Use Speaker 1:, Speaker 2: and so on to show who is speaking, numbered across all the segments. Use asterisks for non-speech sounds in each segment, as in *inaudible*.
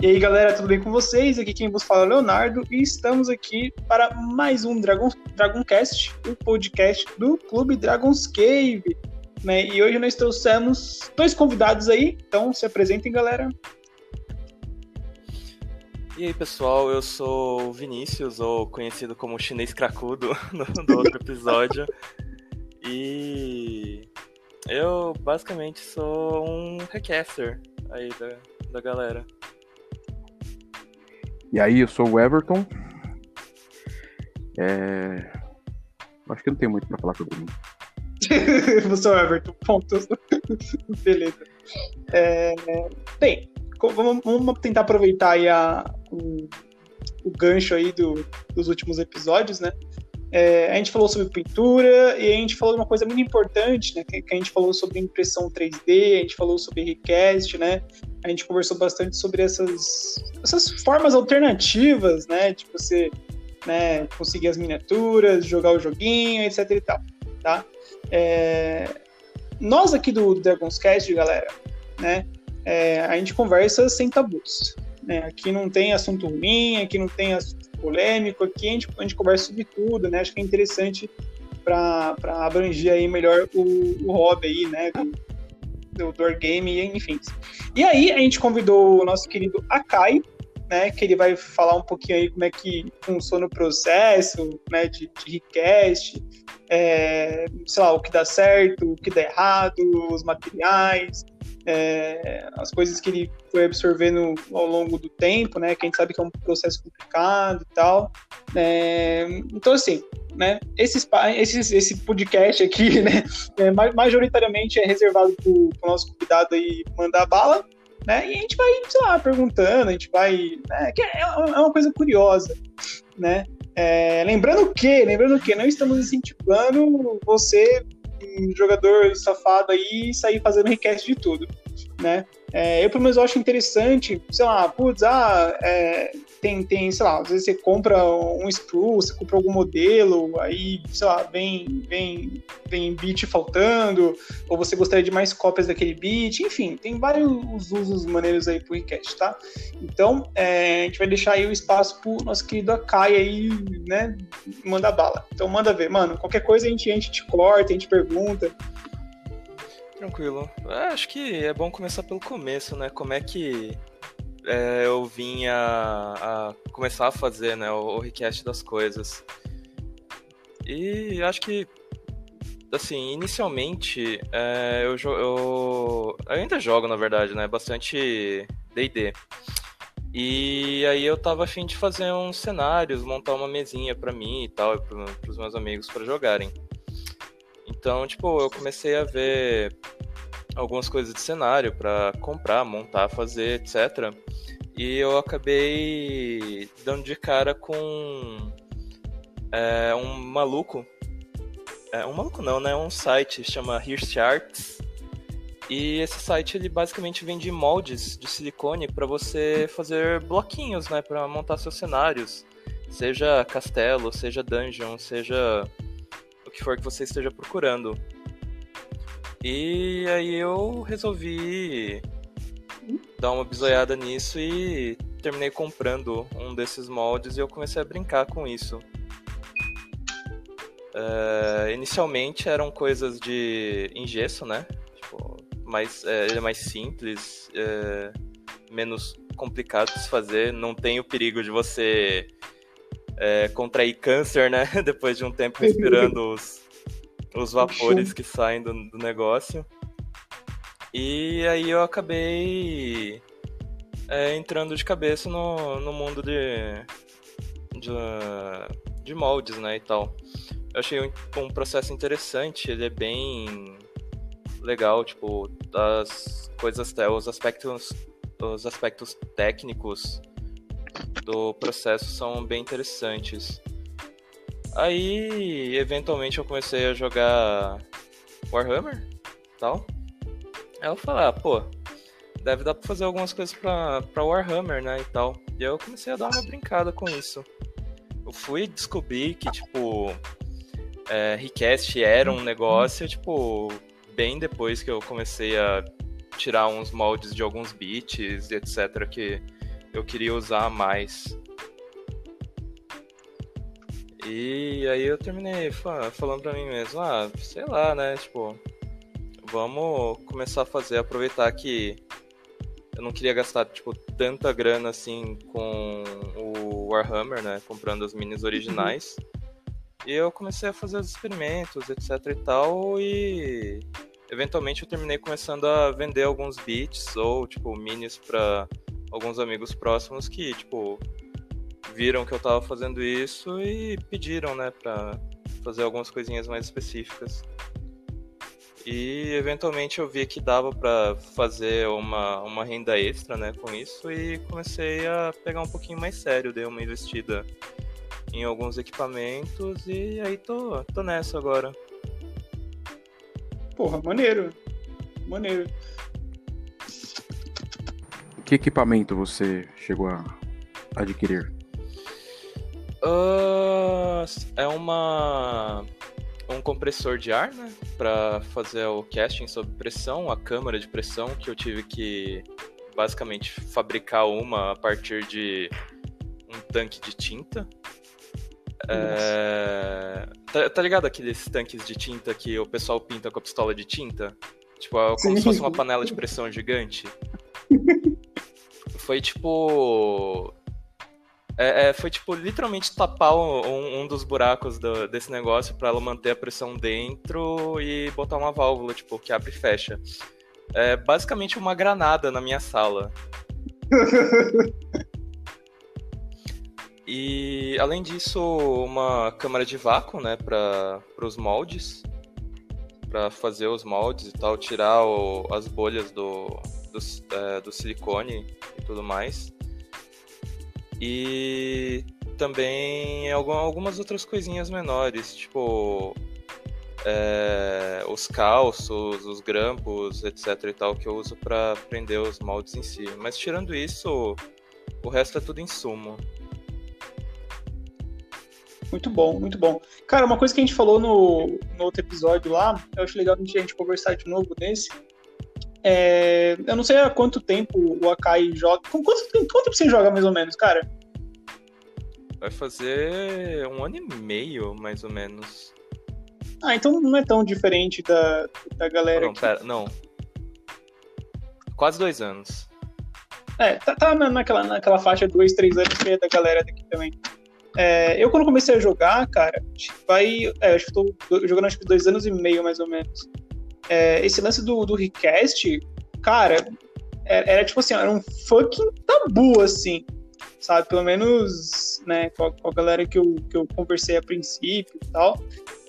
Speaker 1: E aí, galera, tudo bem com vocês? Aqui quem vos fala é o Leonardo e estamos aqui para mais um Dragon, Dragoncast, o podcast do Clube Dragon's Cave. Né? E hoje nós trouxemos dois convidados aí, então se apresentem, galera.
Speaker 2: E aí, pessoal, eu sou o Vinícius, ou conhecido como Chinês Cracudo, *laughs* no outro episódio. e eu basicamente sou um recaster aí da, da galera.
Speaker 3: E aí, eu sou o Everton. É... Acho que não tem muito para falar sobre mim. *laughs*
Speaker 1: Você é o Everton, ponto. *laughs* Beleza. É... Bem, vamos, tentar aproveitar aí a, o, o gancho aí do, dos últimos episódios, né? É, a gente falou sobre pintura e a gente falou de uma coisa muito importante, né? Que, que, a gente falou sobre impressão 3D, a gente falou sobre request, né? A gente conversou bastante sobre essas, essas formas alternativas, né? De você né, conseguir as miniaturas, jogar o joguinho, etc e tal, tá? É, nós aqui do Dragon's Cast, galera, né? É, a gente conversa sem tabus. Né? Aqui não tem assunto ruim, aqui não tem assunto polêmico, aqui a gente, a gente conversa sobre tudo, né? Acho que é interessante para abranger aí melhor o, o hobby aí, né? Do, do door game, enfim. E aí a gente convidou o nosso querido Akai, né? Que ele vai falar um pouquinho aí como é que funciona o processo, né? De, de request, é, sei lá, o que dá certo, o que dá errado, os materiais, é, as coisas que ele foi absorvendo ao longo do tempo, né? Que a gente sabe que é um processo complicado e tal. É, então, assim, né? Esse, esse, esse podcast aqui, *laughs* né? É, majoritariamente é reservado para o nosso convidado aí mandar bala, né? E a gente vai, sei lá, perguntando, a gente vai. Né, é, é uma coisa curiosa, né? É, lembrando que, lembrando que não estamos incentivando você um jogador safado aí sair fazendo request de tudo, né? É, eu, pelo menos, acho interessante, sei lá, putz, ah, é, tem, tem, sei lá, às vezes você compra um screw, você compra algum modelo, aí, sei lá, vem, vem, vem bit faltando, ou você gostaria de mais cópias daquele bit, enfim, tem vários usos maneiros aí pro request, tá? Então, é, a gente vai deixar aí o espaço pro nosso querido Akai aí, né, manda bala. Então, manda ver, mano, qualquer coisa a gente, a gente te corta, a gente pergunta,
Speaker 2: Tranquilo. É, acho que é bom começar pelo começo, né? Como é que é, eu vim a, a, começar a fazer né, o, o request das coisas. E acho que, assim, inicialmente, é, eu, eu, eu ainda jogo, na verdade, né? Bastante D&D. E aí eu tava afim de fazer uns cenários, montar uma mesinha para mim e tal, e pros meus amigos para jogarem. Então, tipo, eu comecei a ver algumas coisas de cenário para comprar, montar, fazer, etc. E eu acabei dando de cara com é, um maluco. É, um maluco não, né? Um site chama Hirsch Arts. E esse site ele basicamente vende moldes de silicone para você fazer bloquinhos, né, para montar seus cenários, seja castelo, seja dungeon, seja o que for que você esteja procurando. E aí eu resolvi dar uma bisoiada nisso e terminei comprando um desses moldes e eu comecei a brincar com isso. Uh, inicialmente eram coisas de em gesso, né? Tipo, mais, é, ele é mais simples, é, menos complicado de se fazer, não tem o perigo de você é, contrair câncer, né? *laughs* Depois de um tempo respirando os, os vapores que saem do, do negócio. E aí eu acabei é, entrando de cabeça no, no mundo de, de, de moldes, né, e tal. Eu achei um, um, processo interessante, ele é bem legal, tipo, as coisas, os aspectos, os aspectos técnicos do processo são bem interessantes. Aí, eventualmente, eu comecei a jogar Warhammer tal. Aí eu falei, ah, pô, deve dar pra fazer algumas coisas pra, pra Warhammer, né, e tal. E eu comecei a dar uma brincada com isso. Eu fui descobrir que, tipo, é, Request era um negócio, tipo, bem depois que eu comecei a tirar uns moldes de alguns e etc. que eu queria usar mais. E aí eu terminei falando pra mim mesmo, ah, sei lá, né? Tipo, vamos começar a fazer, aproveitar que eu não queria gastar, tipo, tanta grana assim com o Warhammer, né? Comprando as minis originais. Uhum. E eu comecei a fazer os experimentos, etc e tal, e eventualmente eu terminei começando a vender alguns bits ou, tipo, minis para alguns amigos próximos que, tipo, viram que eu tava fazendo isso e pediram, né, pra fazer algumas coisinhas mais específicas. E eventualmente eu vi que dava para fazer uma, uma renda extra, né, com isso e comecei a pegar um pouquinho mais sério, dei uma investida em alguns equipamentos e aí tô, tô nessa agora.
Speaker 1: Porra, maneiro. Maneiro.
Speaker 3: Que equipamento você chegou a adquirir?
Speaker 2: Uh, é uma um compressor de ar, né, para fazer o casting sob pressão, a câmara de pressão que eu tive que basicamente fabricar uma a partir de um tanque de tinta. É... Tá, tá, ligado aqueles tanques de tinta que o pessoal pinta com a pistola de tinta? Tipo, é como Sim. se fosse uma panela de pressão gigante. *laughs* Foi tipo. É, é, foi tipo literalmente tapar um, um dos buracos do, desse negócio para ela manter a pressão dentro e botar uma válvula, tipo, que abre e fecha. É basicamente uma granada na minha sala. *laughs* e além disso, uma câmara de vácuo, né, para os moldes, para fazer os moldes e tal, tirar o, as bolhas do, do, é, do silicone e tudo mais. E também algumas outras coisinhas menores, tipo é, os calços, os grampos, etc e tal, que eu uso para prender os moldes em si. Mas tirando isso, o resto é tudo insumo.
Speaker 1: Muito bom, muito bom. Cara, uma coisa que a gente falou no, no outro episódio lá, eu acho legal a gente conversar de novo nesse. É, eu não sei há quanto tempo o Akai joga. Com quanto, quanto tempo você joga mais ou menos, cara?
Speaker 2: Vai fazer um ano e meio, mais ou menos.
Speaker 1: Ah, então não é tão diferente da, da galera.
Speaker 2: Não, pera, não. Quase dois anos.
Speaker 1: É, tá, tá naquela, naquela faixa de dois, três anos que é da galera daqui também. É, eu quando comecei a jogar, cara, vai. É, acho que tô jogando acho que dois anos e meio, mais ou menos. É, esse lance do, do request, cara, era, era, tipo assim, era um fucking tabu, assim sabe? Pelo menos, né, com a, com a galera que eu, que eu conversei a princípio e tal,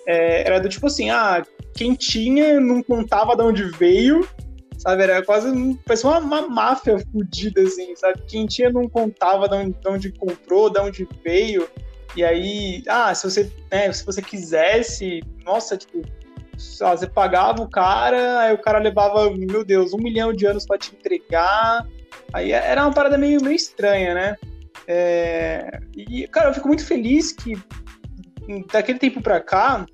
Speaker 1: é, era do tipo assim, ah, quem tinha não contava de onde veio, sabe? Era quase, parecia uma, uma máfia fodida, assim, sabe? Quem tinha não contava de onde, de onde comprou, de onde veio, e aí, ah, se você, né, se você quisesse, nossa, tipo, você pagava o cara, aí o cara levava, meu Deus, um milhão de anos para te entregar. Aí era uma parada meio, meio estranha, né? É, e, cara, eu fico muito feliz que daquele tempo pra cá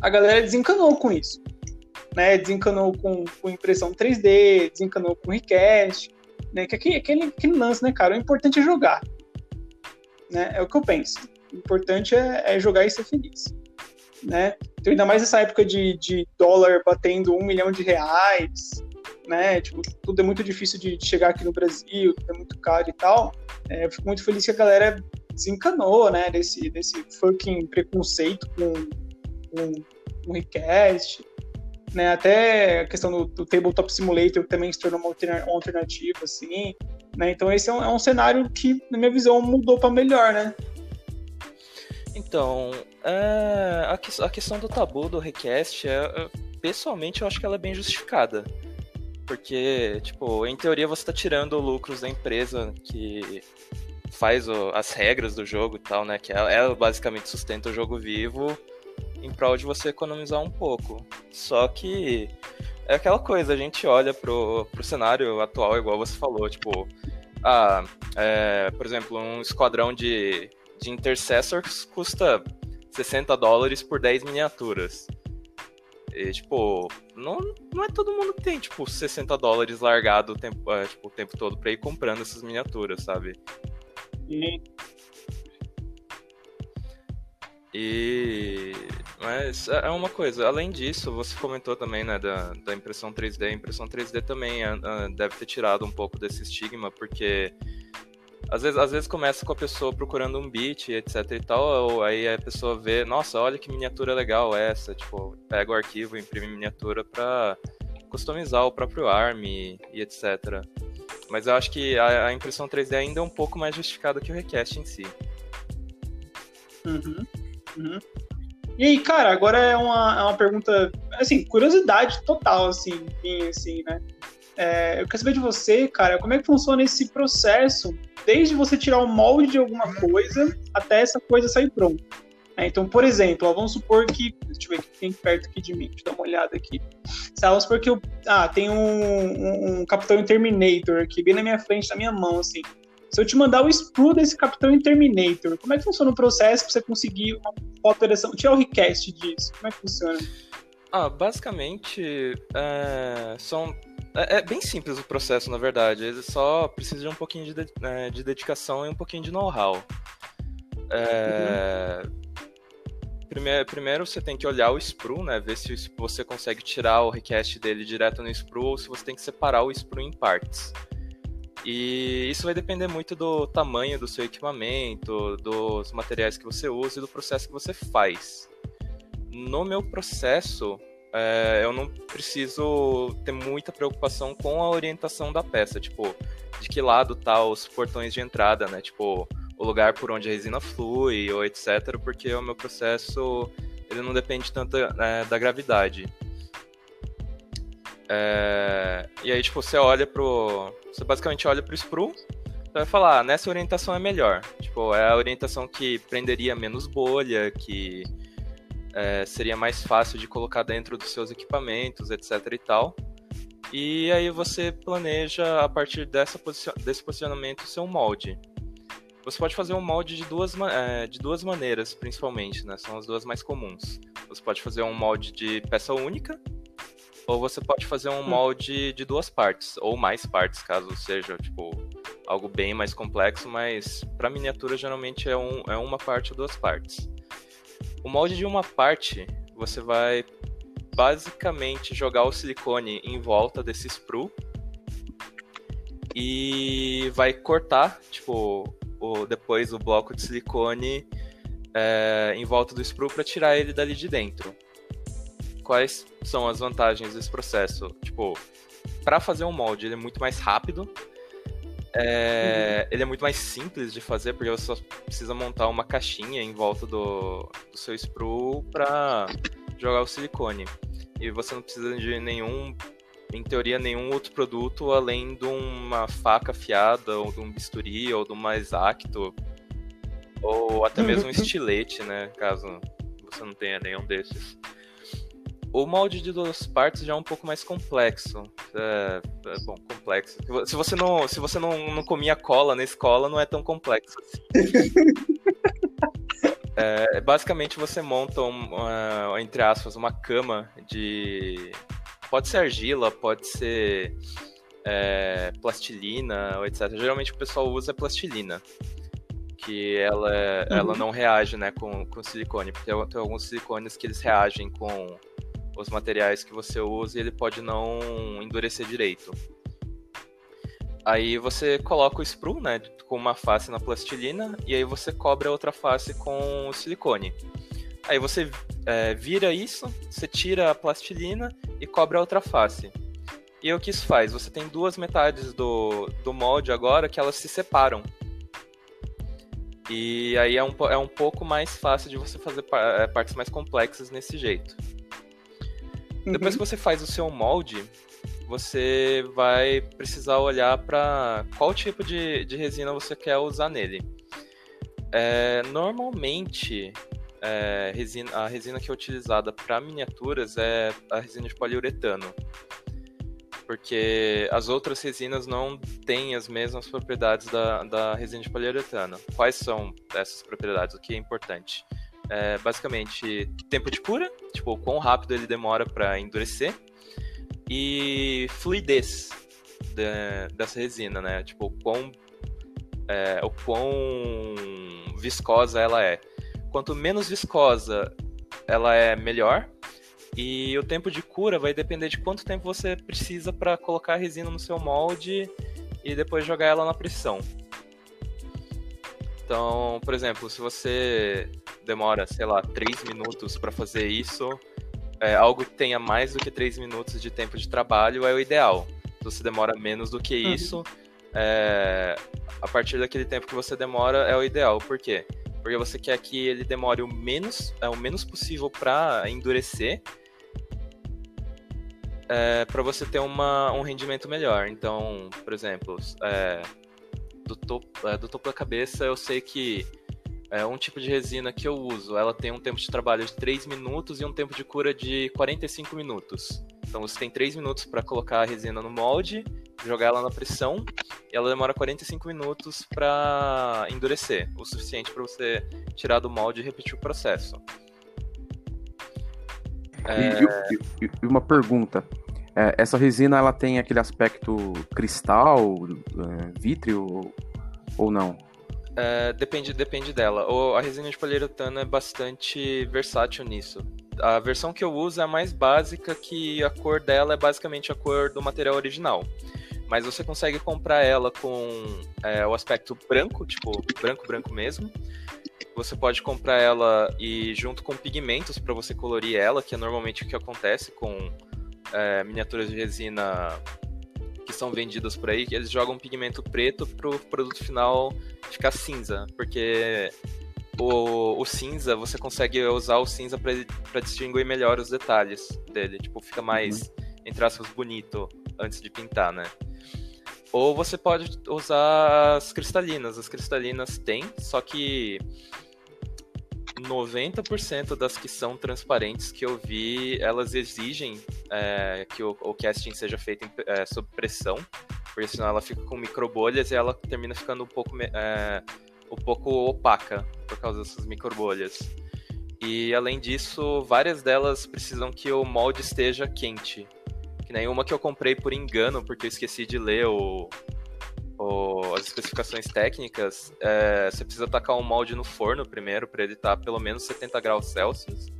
Speaker 1: a galera desencanou com isso. Né? Desencanou com, com impressão 3D, desencanou com request, né? Que aquele, aquele, aquele lance, né, cara? O importante é jogar. Né? É o que eu penso. O importante é, é jogar e ser feliz. Né? Então, ainda mais nessa época de, de dólar batendo um milhão de reais, né? Tipo, tudo é muito difícil de, chegar aqui no Brasil, tudo é muito caro e tal. É, eu fico muito feliz que a galera desencanou, né? Desse, desse fucking preconceito com, com, com request, né? Até a questão do, do Tabletop Simulator também se tornou uma alternativa, assim. Né? Então esse é um, é um cenário que, na minha visão, mudou para melhor, né?
Speaker 2: Então, é, a, que, a, questão do tabu do request, é, é, pessoalmente, eu acho que ela é bem justificada. Porque, tipo, em teoria você tá tirando lucros da empresa que faz o, as regras do jogo e tal, né? Que ela, ela, basicamente sustenta o jogo vivo em prol de você economizar um pouco. Só que é aquela coisa, a gente olha pro, pro cenário atual, igual você falou, tipo, ah, é, por exemplo, um esquadrão de, de intercessors custa 60 dólares por 10 miniaturas. E, tipo, não, não é todo mundo que tem, tipo, 60 dólares largado o tempo, é, tipo, o tempo todo pra ir comprando essas miniaturas, sabe?
Speaker 1: E
Speaker 2: E. Mas é é uma coisa, além disso, você comentou também, né, da, da impressão 3D. A impressão 3D também ah, ah, deve ter tirado um pouco desse estigma, porque às vezes, às vezes começa com a pessoa procurando um beat, etc e tal, aí a pessoa vê, nossa, olha que miniatura legal essa, tipo, pega o arquivo, imprime miniatura pra customizar o próprio ARM e, e etc. Mas eu acho que a, a impressão 3D ainda é um pouco mais justificada que o request em si.
Speaker 1: Uhum, uhum. E aí, cara, agora é uma, é uma pergunta, assim, curiosidade total, assim, minha, assim, né? É, eu quero saber de você, cara, como é que funciona esse processo, desde você tirar o molde de alguma coisa até essa coisa sair pronta. É, então, por exemplo, ó, vamos supor que. Deixa eu ver que tem perto aqui de mim, deixa eu dar uma olhada aqui. Lá, Vamos supor que eu. Ah, tem um, um, Capitão Terminator aqui, bem na minha frente, na minha mão, assim. Se eu te mandar o sprue desse Capitão Terminator, como é que funciona o processo pra você conseguir uma alteração? Tirar o request disso. Como é que funciona?
Speaker 2: Ah, basicamente, é, são. É, é bem simples o processo, na verdade. Ele só precisa de um pouquinho de, de- é, de dedicação e um pouquinho de know-how. É, primeiro, primeiro você tem que olhar o sprue, né? Ver se você consegue tirar o request dele direto no sprue ou se você tem que separar o sprue em partes. E isso vai depender muito do tamanho do seu equipamento, dos materiais que você usa e do processo que você faz. No meu processo, é, eu não preciso ter muita preocupação com a orientação da peça, tipo, de que lado tá os portões de entrada, né? Tipo, o lugar por onde a resina flui ou etc, porque o meu processo ele não depende tanto é, da gravidade. É, e aí, tipo, você olha pro. Você basicamente olha pro sprue, você vai falar, ah, nessa orientação é melhor. Tipo, é a orientação que prenderia menos bolha, que é, seria mais fácil de colocar dentro dos seus equipamentos, etc e tal. E aí você planeja, a partir dessa posicion- desse posicionamento, o seu molde. Você pode fazer um molde de duas, é, de duas maneiras, principalmente, né? São as duas mais comuns. Você pode fazer um molde de peça única, ou você pode fazer um molde de duas partes, ou mais partes, caso seja, tipo, algo bem mais complexo, mas para miniatura geralmente é, um, é uma parte ou duas partes. O molde de uma parte, você vai basicamente jogar o silicone em volta desse sprue e vai cortar, tipo, o, depois o bloco de silicone é, em volta do sprue para tirar ele dali de dentro. Quais são as vantagens desse processo? Tipo, para fazer um molde, ele é muito mais rápido. É, Ele é muito mais simples de fazer, porque você só precisa montar uma caixinha em volta do, do seu sprue para jogar o silicone. E você não precisa de nenhum, em teoria, nenhum outro produto além de uma faca afiada, ou de um bisturi, ou de uma exacto, ou até mesmo um estilete, né? Caso você não tenha nenhum desses. O molde de duas partes já é um pouco mais complexo. É, é, bom, complexo. Se você não, se você não, não comia cola na escola, não é tão complexo assim. *laughs* É, basicamente você monta, um, entre aspas, uma cama de. Pode ser argila, pode ser é, plastilina, ou etc. Geralmente o pessoal usa plastilina. Que ela, ela não reage né, com, com silicone, porque tem alguns silicones que eles reagem com os materiais que você usa e ele pode não endurecer direito. Aí você coloca o sprue, né, com uma face na plastilina, e aí você cobre a outra face com o silicone. Aí você é, vira isso, você tira a plastilina e cobre a outra face. E o que isso faz? Você tem duas metades do, do molde agora que elas se separam. E aí é um, é um pouco mais fácil de você fazer é, partes mais complexas nesse jeito. Depois que você faz o seu molde, você vai precisar olhar para qual tipo de, de resina você quer usar nele. É, normalmente, é, resina- a resina que é utilizada para miniaturas é a resina de poliuretano. Porque as outras resinas não têm as mesmas propriedades da, da resina de poliuretano. Quais são essas propriedades? O que é importante? É basicamente tempo de cura, tipo, quão rápido ele demora para endurecer, e fluidez de, dessa resina, né? Tipo, quão, é, o quão viscosa ela é. Quanto menos viscosa ela é, melhor. E o tempo de cura vai depender de quanto tempo você precisa para colocar a resina no seu molde e depois jogar ela na pressão. Então, por exemplo, se você demora, sei lá, 3 minutos para fazer isso, é, algo que tenha mais do que 3 minutos de tempo de trabalho é o ideal. Se você demora menos do que uhum. isso, é, a partir daquele tempo que você demora é o ideal. Por quê? Porque você quer que ele demore o menos, é, o menos possível para endurecer, é, para você ter uma, um rendimento melhor. Então, por exemplo, é, do topo, é, do topo da cabeça, eu sei que é, um tipo de resina que eu uso, ela tem um tempo de trabalho de 3 minutos e um tempo de cura de 45 minutos. Então você tem 3 minutos para colocar a resina no molde, jogar ela na pressão, e ela demora 45 minutos para endurecer, o suficiente para você tirar do molde e repetir o processo.
Speaker 3: É... E, e, e, uma pergunta. É, essa resina ela tem aquele aspecto cristal, é, vítreo ou não?
Speaker 2: É, depende, depende dela. O, a resina de poliuretano é bastante versátil nisso. A versão que eu uso é a mais básica, que a cor dela é basicamente a cor do material original. Mas você consegue comprar ela com é, o aspecto branco, tipo branco, branco mesmo. Você pode comprar ela e junto com pigmentos para você colorir ela, que é normalmente o que acontece com é, miniaturas de resina que são vendidas por aí, que eles jogam pigmento preto pro produto final ficar cinza, porque o, o cinza, você consegue usar o cinza para distinguir melhor os detalhes dele, tipo, fica mais, uhum. entre aspas, bonito antes de pintar, né? Ou você pode usar as cristalinas. As cristalinas tem, só que 90% das que são transparentes que eu vi, elas exigem é, que o, o, casting seja feito em, é, sob pressão, porque senão ela fica com microbolhas e ela termina ficando um pouco, é, um pouco opaca por causa dessas microbolhas. E além disso, várias delas precisam que o molde esteja quente. Que nem uma que eu comprei por engano, porque eu esqueci de ler o, as especificações técnicas, é, você precisa tacar um molde no forno primeiro, para ele estar tá pelo menos 70 graus Celsius.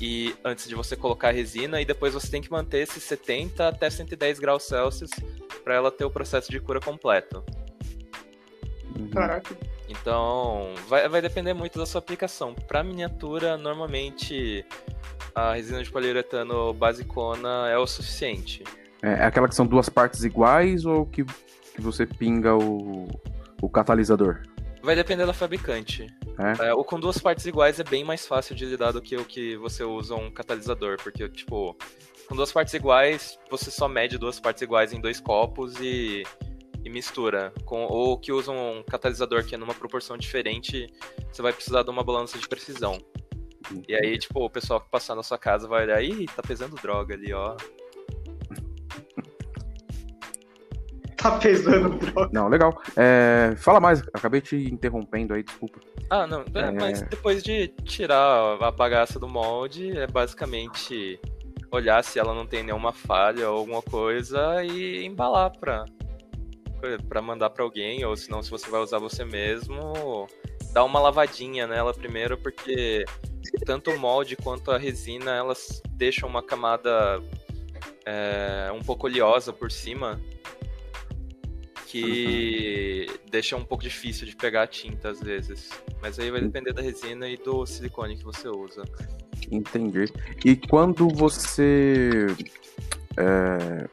Speaker 2: E antes de você colocar a resina, e depois você tem que manter esses 70 até 110 graus Celsius para ela ter o processo de cura completo.
Speaker 1: Uhum. Caraca.
Speaker 2: Então, vai, vai depender muito da sua aplicação. Para miniatura, normalmente a resina de poliuretano basicona é o suficiente.
Speaker 3: É, é aquela que são duas partes iguais ou que que você pinga o, o catalisador?
Speaker 2: Vai depender da fabricante. É? É, o com duas partes iguais é bem mais fácil de lidar do que o que você usa um catalisador, porque, tipo, com duas partes iguais, você só mede duas partes iguais em dois copos e, e mistura. Com, ou que usa um catalisador que é numa proporção diferente, você vai precisar de uma balança de precisão. E aí, tipo, o pessoal que passar na sua casa vai olhar, ih, tá pesando droga ali, ó.
Speaker 1: Tá pesando droga.
Speaker 3: Não, legal. É, fala mais, acabei te interrompendo aí, desculpa.
Speaker 2: Ah, não, é... mas depois de tirar a bagaça do molde, é basicamente olhar se ela não tem nenhuma falha ou alguma coisa e embalar pra, pra mandar pra alguém, ou se não, se você vai usar você mesmo, dar uma lavadinha nela primeiro, porque tanto o molde quanto a resina, elas deixam uma camada é, um pouco oleosa por cima, que uhum. deixa um pouco difícil de pegar a tinta às vezes. Mas aí vai depender da resina e do silicone que você usa.
Speaker 3: Entendi. E quando você. É...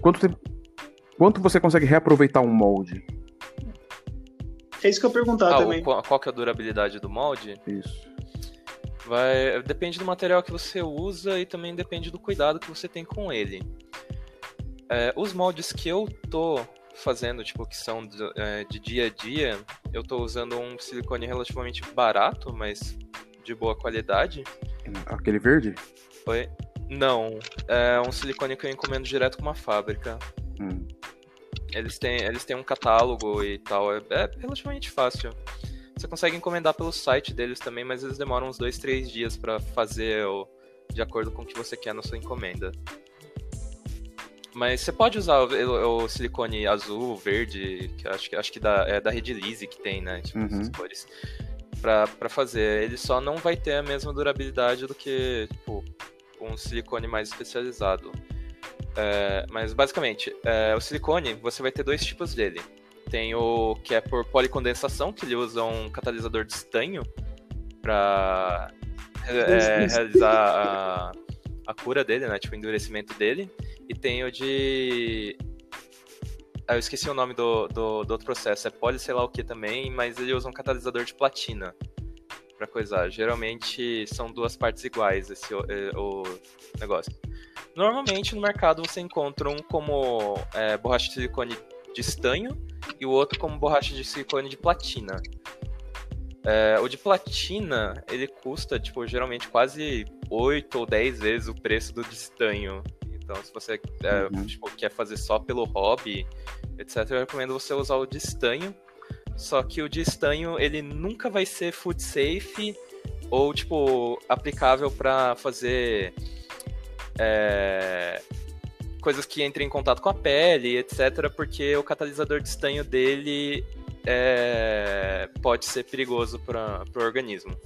Speaker 3: Quanto tempo. Quanto você consegue reaproveitar um molde?
Speaker 1: É isso que eu perguntar ah, também.
Speaker 2: Qual, qual que é a durabilidade do molde?
Speaker 3: Isso.
Speaker 2: Vai, depende do material que você usa e também depende do cuidado que você tem com ele. É, os moldes que eu tô fazendo, tipo, que são de, é, de, dia a dia, eu tô usando um silicone relativamente barato, mas de boa qualidade.
Speaker 3: Aquele verde?
Speaker 2: Oi? Não, é um silicone que eu encomendo direto com uma fábrica. Hum. Eles têm, eles têm um catálogo e tal, é, é relativamente fácil. Você consegue encomendar pelo site deles também, mas eles demoram uns dois, três dias para fazer o, de acordo com o que você quer na sua encomenda. Mas você pode usar o, o silicone azul, verde, que acho, acho que da, é da Rede Lise que tem, né? Tipo, uhum. essas cores. Pra, pra fazer. Ele só não vai ter a mesma durabilidade do que tipo, um silicone mais especializado. É, mas basicamente, é, o silicone, você vai ter dois tipos dele. Tem o que é por policondensação, que ele usa um catalisador de estanho para é, realizar a, a, cura dele, né? Tipo, o endurecimento dele. E tem o de. Ah, eu esqueci o nome do, do, do, outro processo. É poli sei lá o que também, mas ele usa um catalisador de platina para coisar. Geralmente são duas partes iguais esse o, é, o negócio. Normalmente no mercado você encontra um como é, borracha de silicone de estanho e o outro como borracha de silicone de platina. É, o de platina, ele custa, tipo, geralmente quase 8 ou 10 vezes o preço do de estanho. Então, se você é, uhum. tipo, quer fazer só pelo hobby, etc., eu recomendo você usar o de estanho. Só que o de estanho, ele nunca vai ser food safe ou, tipo, aplicável para fazer é, coisas que entrem em contato com a pele, etc., porque o catalisador de estanho dele é, pode ser perigoso para o organismo.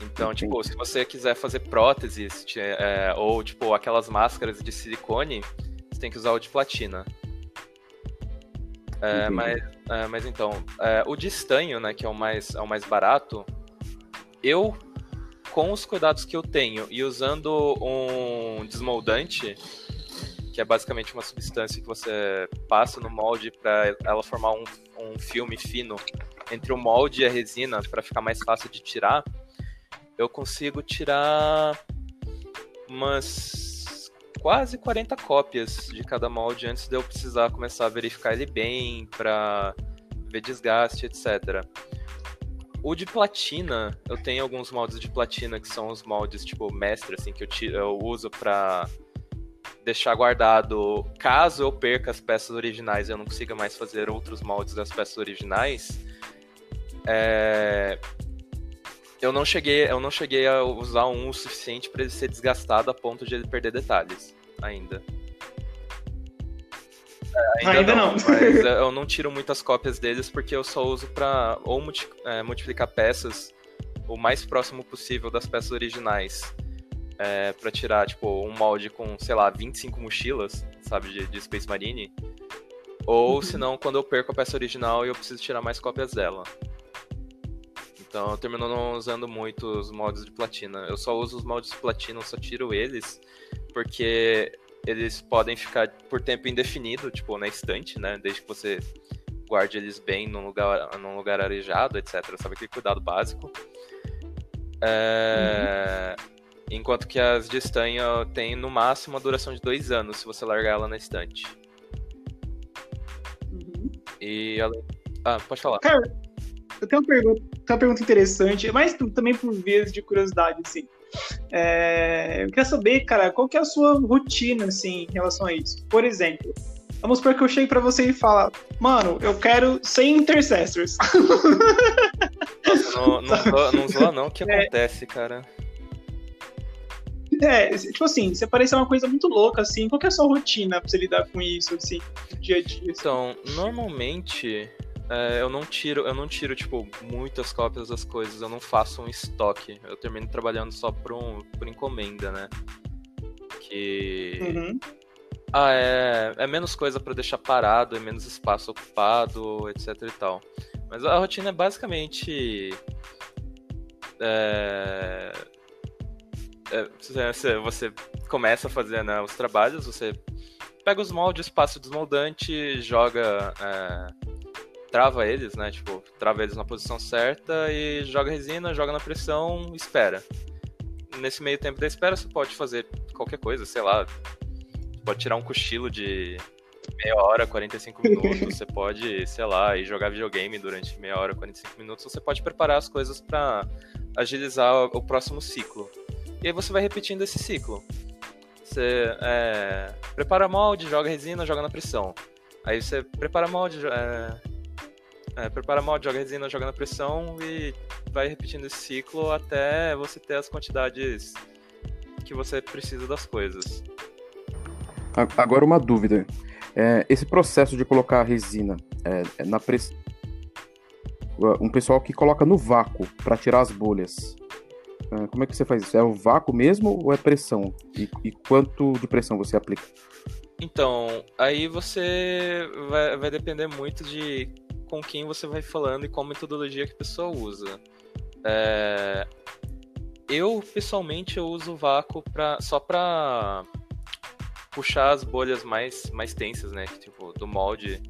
Speaker 2: Então, tipo, se você quiser fazer próteses é, ou, tipo, aquelas máscaras de silicone, você tem que usar o de platina. É, mas, é, mas então, é, o de estanho, né, que é o mais, é o mais barato, eu com os cuidados que eu tenho e usando um desmoldante, que é basicamente uma substância que você passa no molde para ela formar um, um filme fino entre o molde e a resina para ficar mais fácil de tirar, eu consigo tirar umas quase 40 cópias de cada molde antes de eu precisar começar a verificar ele bem para ver desgaste, etc. O de platina, eu tenho alguns moldes de platina que são os moldes tipo mestre, assim, que eu, tiro, eu uso pra deixar guardado caso eu perca as peças originais e eu não consiga mais fazer outros moldes das peças originais. É... Eu não cheguei, eu não cheguei a usar um o suficiente para ele ser desgastado a ponto de ele perder detalhes ainda.
Speaker 1: Ainda, Ainda não, não.
Speaker 2: Mas *laughs* eu não tiro muitas cópias deles porque eu só uso para ou multi, é, multiplicar peças o mais próximo possível das peças originais. É, para tirar, tipo, um molde com, sei lá, 25 mochilas, sabe, de, de Space Marine. Ou, uhum. se não, quando eu perco a peça original e eu preciso tirar mais cópias dela. Então, eu termino não usando muito os moldes de platina. Eu só uso os moldes de platina, eu só tiro eles, porque eles podem ficar por tempo indefinido, tipo, na estante, né? Desde que você guarde eles bem num lugar, num lugar arejado, etc. Sabe aquele cuidado básico. É... Uhum. Enquanto que as de estanho têm no máximo a duração de dois anos se você largar ela na estante. Uhum. E ela... Ah, pode falar.
Speaker 1: Cara, eu tenho uma pergunta, tenho uma pergunta interessante, mas também por vezes de curiosidade, assim. É, eu queria saber, cara, qual que é a sua rotina, assim, em relação a isso? Por exemplo, vamos supor que eu chegue pra você e fala, mano, eu quero 100 intercessors.
Speaker 2: Não, não, *laughs* zoa, não zoa não, o que é. acontece, cara?
Speaker 1: É, tipo assim, você parece uma coisa muito louca, assim, qual que é a sua rotina pra você lidar com isso, assim, no dia a dia?
Speaker 2: Assim? Então, normalmente, é, eu não tiro, eu não tiro, tipo, muitas cópias das coisas, eu não faço um estoque. Eu termino trabalhando só por, um, por encomenda, né? Que. Uhum. Ah, é, é menos coisa para deixar parado, é menos espaço ocupado, etc e tal. Mas a rotina é basicamente. É, é, você começa a fazer né, os trabalhos, você pega os moldes, passa o desmoldante, joga. É, trava eles, né? Tipo, trava eles na posição certa e joga resina, joga na pressão, espera. Nesse meio tempo da espera, você pode fazer qualquer coisa, sei lá. Pode tirar um cochilo de meia hora, 45 minutos. você *laughs* pode, sei lá, ir jogar videogame durante meia hora, 45 minutos. Você pode preparar as coisas para agilizar o próximo ciclo. E aí você vai repetindo esse ciclo. Você é, prepara molde, joga resina, joga na pressão. Aí você prepara molde, é, é, prepara molde, joga resina, joga na pressão e vai repetindo esse ciclo até você ter as quantidades que você precisa das coisas.
Speaker 3: Agora uma dúvida. É, esse processo de colocar a resina é, é na pressão. Um pessoal que coloca no vácuo para tirar as bolhas. É, como é que você faz isso? É o vácuo mesmo ou é pressão? E, e quanto de pressão você aplica?
Speaker 2: Então, aí você vai, vai, depender muito de com quem você vai falando e qual metodologia que a pessoa usa. É... Eu, pessoalmente, eu uso o vácuo pra, só para puxar as bolhas mais, mais tensas, né? Tipo, do molde,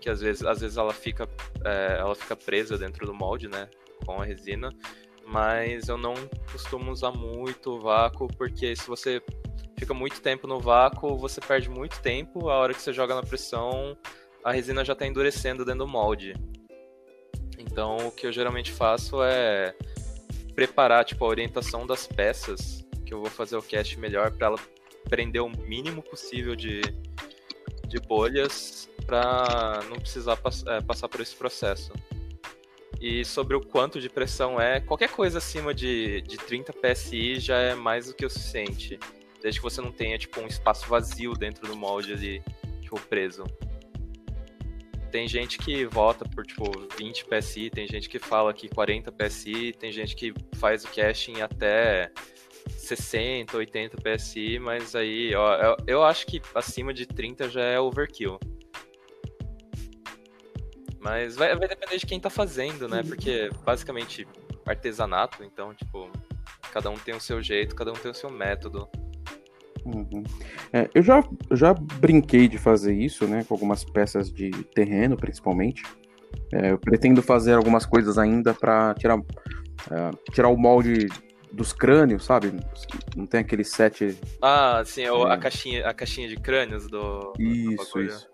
Speaker 2: que às vezes, às vezes ela, fica, é, ela fica presa dentro do molde, né? Com a resina mas eu não costumo usar muito o vácuo, porque se você fica muito tempo no vácuo, você perde muito tempo. A hora que você joga na pressão, a resina já está endurecendo dentro do molde. Então, o que eu geralmente faço é preparar tipo, a orientação das peças que eu vou fazer o cast melhor para ela prender o mínimo possível de, de bolhas para não precisar pass é, passar por esse processo. E sobre o quanto de pressão é, qualquer coisa acima de, de 30 PSI já é mais do que o suficiente. Desde que você não tenha, tipo, um espaço vazio dentro do molde ali, tipo, preso. Tem gente que vota por, tipo, 20 PSI, tem gente que fala que 40 PSI, tem gente que faz o caching até 60, 80 PSI, mas aí, ó, eu, eu acho que acima de 30 já é overkill. Mas vai, vai depender de quem tá fazendo, né? Porque basicamente artesanato, então, tipo, cada um tem o seu jeito, cada um tem o seu método.
Speaker 3: Uhum. É, eu já, já brinquei de fazer isso, né? Com algumas peças de terreno, principalmente. É, eu pretendo fazer algumas coisas ainda para tirar, uh, tirar o molde dos crânios, sabe? Não tem aquele set.
Speaker 2: Ah, sim, é. a, caixinha, a caixinha de crânios do.
Speaker 3: Isso, do isso.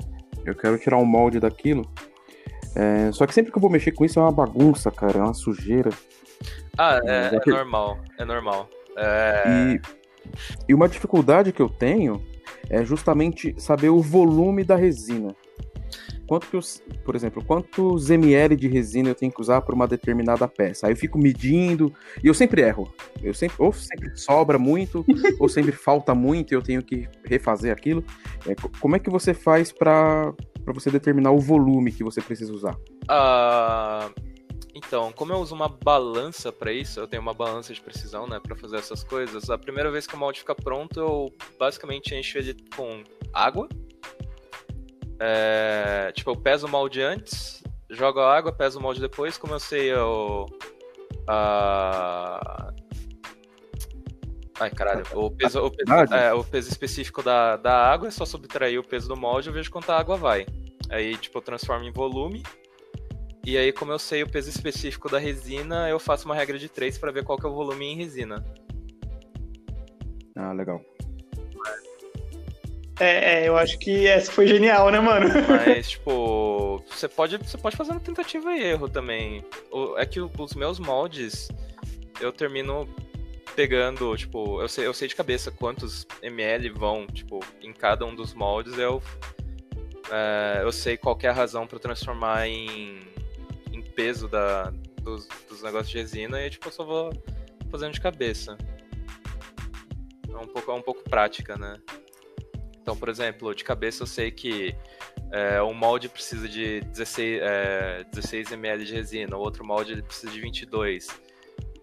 Speaker 3: Eu quero tirar o molde daquilo. É, só que sempre que eu vou mexer com isso é uma bagunça, cara, é uma sujeira.
Speaker 2: Ah, é, é, é normal, é normal. É...
Speaker 3: E, e uma dificuldade que eu tenho é justamente saber o volume da resina. Quanto que eu, por exemplo, quantos ml de resina eu tenho que usar para uma determinada peça? Aí eu fico medindo e eu sempre erro. Eu sempre ou sempre sobra muito *laughs* ou sempre falta muito e eu tenho que refazer aquilo. É, como é que você faz para para você determinar o volume que você precisa usar?
Speaker 2: Uh, então, como eu uso uma balança para isso, eu tenho uma balança de precisão, né, para fazer essas coisas. A primeira vez que o molde fica pronto, eu basicamente encho ele com água. É, tipo, eu peso o molde antes, jogo a água, peso o molde depois. Como eu sei, eu. Uh, Ai, caralho. O peso, o peso, é, o peso específico da, da água é só subtrair o peso do molde e eu vejo quanto a água vai. Aí, tipo, eu transformo em volume. E aí, como eu sei o peso específico da resina, eu faço uma regra de 3 para ver qual que é o volume em resina.
Speaker 3: Ah, legal.
Speaker 1: É, é, eu acho que essa foi genial, né, mano? *laughs*
Speaker 2: Mas, tipo, você pode, você pode fazer uma tentativa e erro também. É que os meus moldes, eu termino pegando, tipo, eu sei, eu sei de cabeça quantos ml vão, tipo, em cada um dos moldes, eu, é, eu sei qual é a razão para transformar em peso da, dos, dos negócios de resina e, tipo, eu só vou fazendo de cabeça. É um pouco, é um pouco prática, né? Então, por exemplo, de cabeça eu sei que é, um molde precisa de 16, é, 16 ml de resina, o outro molde precisa de 22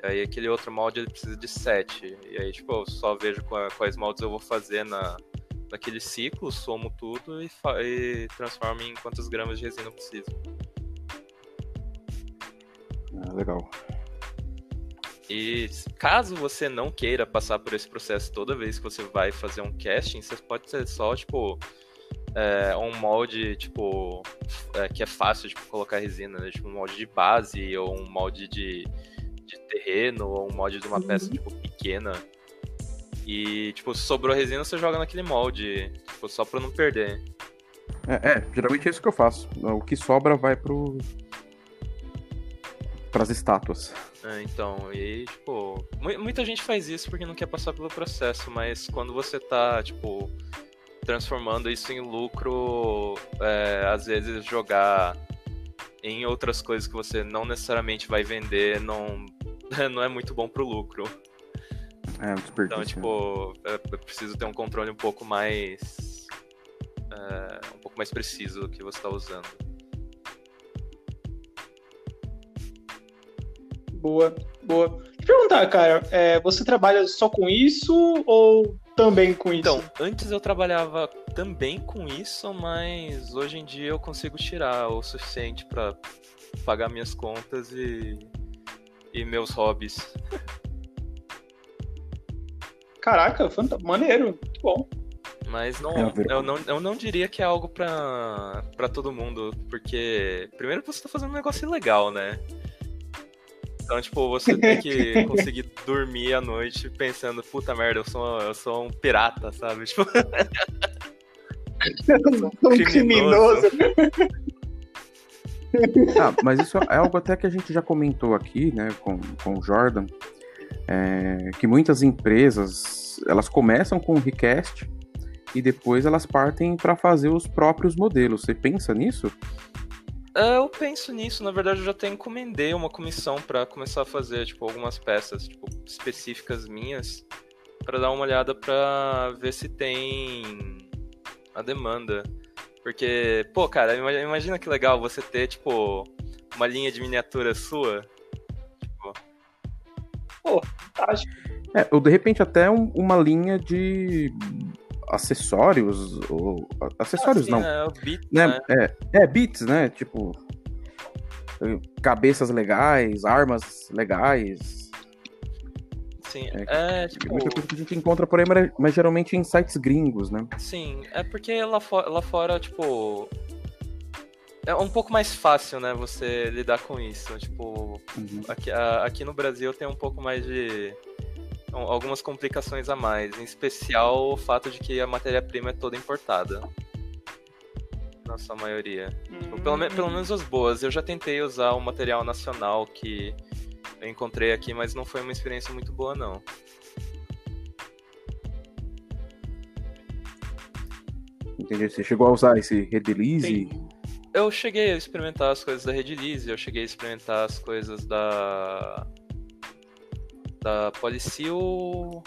Speaker 2: Aí aquele outro molde ele precisa de 7. E aí, tipo, eu só vejo quais moldes eu vou fazer na, naquele ciclo, somo tudo e, e transformo em quantos gramas de resina eu preciso.
Speaker 3: Ah, legal.
Speaker 2: E caso você não queira passar por esse processo toda vez que você vai fazer um casting, você pode ser só, tipo, é, um molde, tipo, é, que é fácil de tipo, colocar resina, né? Tipo, um molde de base ou um molde de de terreno ou um mod de uma peça, tipo, pequena. E, tipo, sobrou resina, você joga naquele molde, tipo, só pra não perder.
Speaker 3: É, é, geralmente é isso que eu faço. O que sobra vai pro. Para as estátuas.
Speaker 2: É, então, e, tipo, muita gente faz isso porque não quer passar pelo processo, mas quando você tá, tipo, transformando isso em lucro, é, às vezes jogar em outras coisas que você não necessariamente vai vender não, *laughs* não é muito bom pro lucro.
Speaker 3: É, um.
Speaker 2: Então, tipo, é, é preciso ter um controle um pouco mais. É, um pouco mais preciso do que você está usando.
Speaker 1: Boa, boa. Deixa eu perguntar, cara, é, você trabalha só com isso ou também com isso?
Speaker 2: Então, antes eu trabalhava também com isso, mas hoje em dia eu consigo tirar o suficiente para pagar minhas contas e, e meus hobbies.
Speaker 1: Caraca, fanta... maneiro, muito bom.
Speaker 2: Mas não, é eu, não, eu não diria que é algo pra, pra todo mundo, porque primeiro você tá fazendo um negócio legal, né? Então, tipo, você tem que *laughs* conseguir dormir à noite pensando, puta merda, eu sou, eu sou um pirata, sabe? Tipo.
Speaker 1: eu *laughs* sou *laughs* um criminoso.
Speaker 3: ah, mas isso é algo até que a gente já comentou aqui, né, com, com o Jordan, é, que muitas empresas, elas começam com o request e depois elas partem para fazer os próprios modelos. Você pensa nisso?
Speaker 2: É, eu penso nisso, na verdade eu já até encomendei uma comissão para começar a fazer, tipo, algumas peças, tipo, específicas minhas, para dar uma olhada para ver se tem a demanda. Porque, pô, cara, imagina que legal você ter, tipo, uma linha de miniatura sua. Tipo...
Speaker 1: Pô, acho.
Speaker 3: É, ou de repente até um, uma linha de acessórios, ou acessórios ah, sim, não.
Speaker 2: É, beat,
Speaker 3: né? né? É, é, bits, né? Tipo cabeças legais, armas legais.
Speaker 2: Sim, é, é tipo...
Speaker 3: Muita coisa que a gente encontra por aí, mas geralmente em sites gringos, né?
Speaker 2: Sim, é porque lá, for, lá fora, tipo, é um pouco mais fácil, né, você lidar com isso. Tipo, uhum. aqui, a, aqui no Brasil tem um pouco mais de algumas complicações a mais, em especial o fato de que a matéria-prima é toda importada. Na sua maioria. Tipo, pelo, pelo, menos as boas. Eu já tentei usar o material nacional que eu encontrei aqui, mas não foi uma experiência muito boa, não.
Speaker 3: Entendi. Você chegou a usar esse Redelize?
Speaker 2: Eu cheguei a experimentar as coisas da Redelize, eu cheguei a experimentar as coisas da da Policil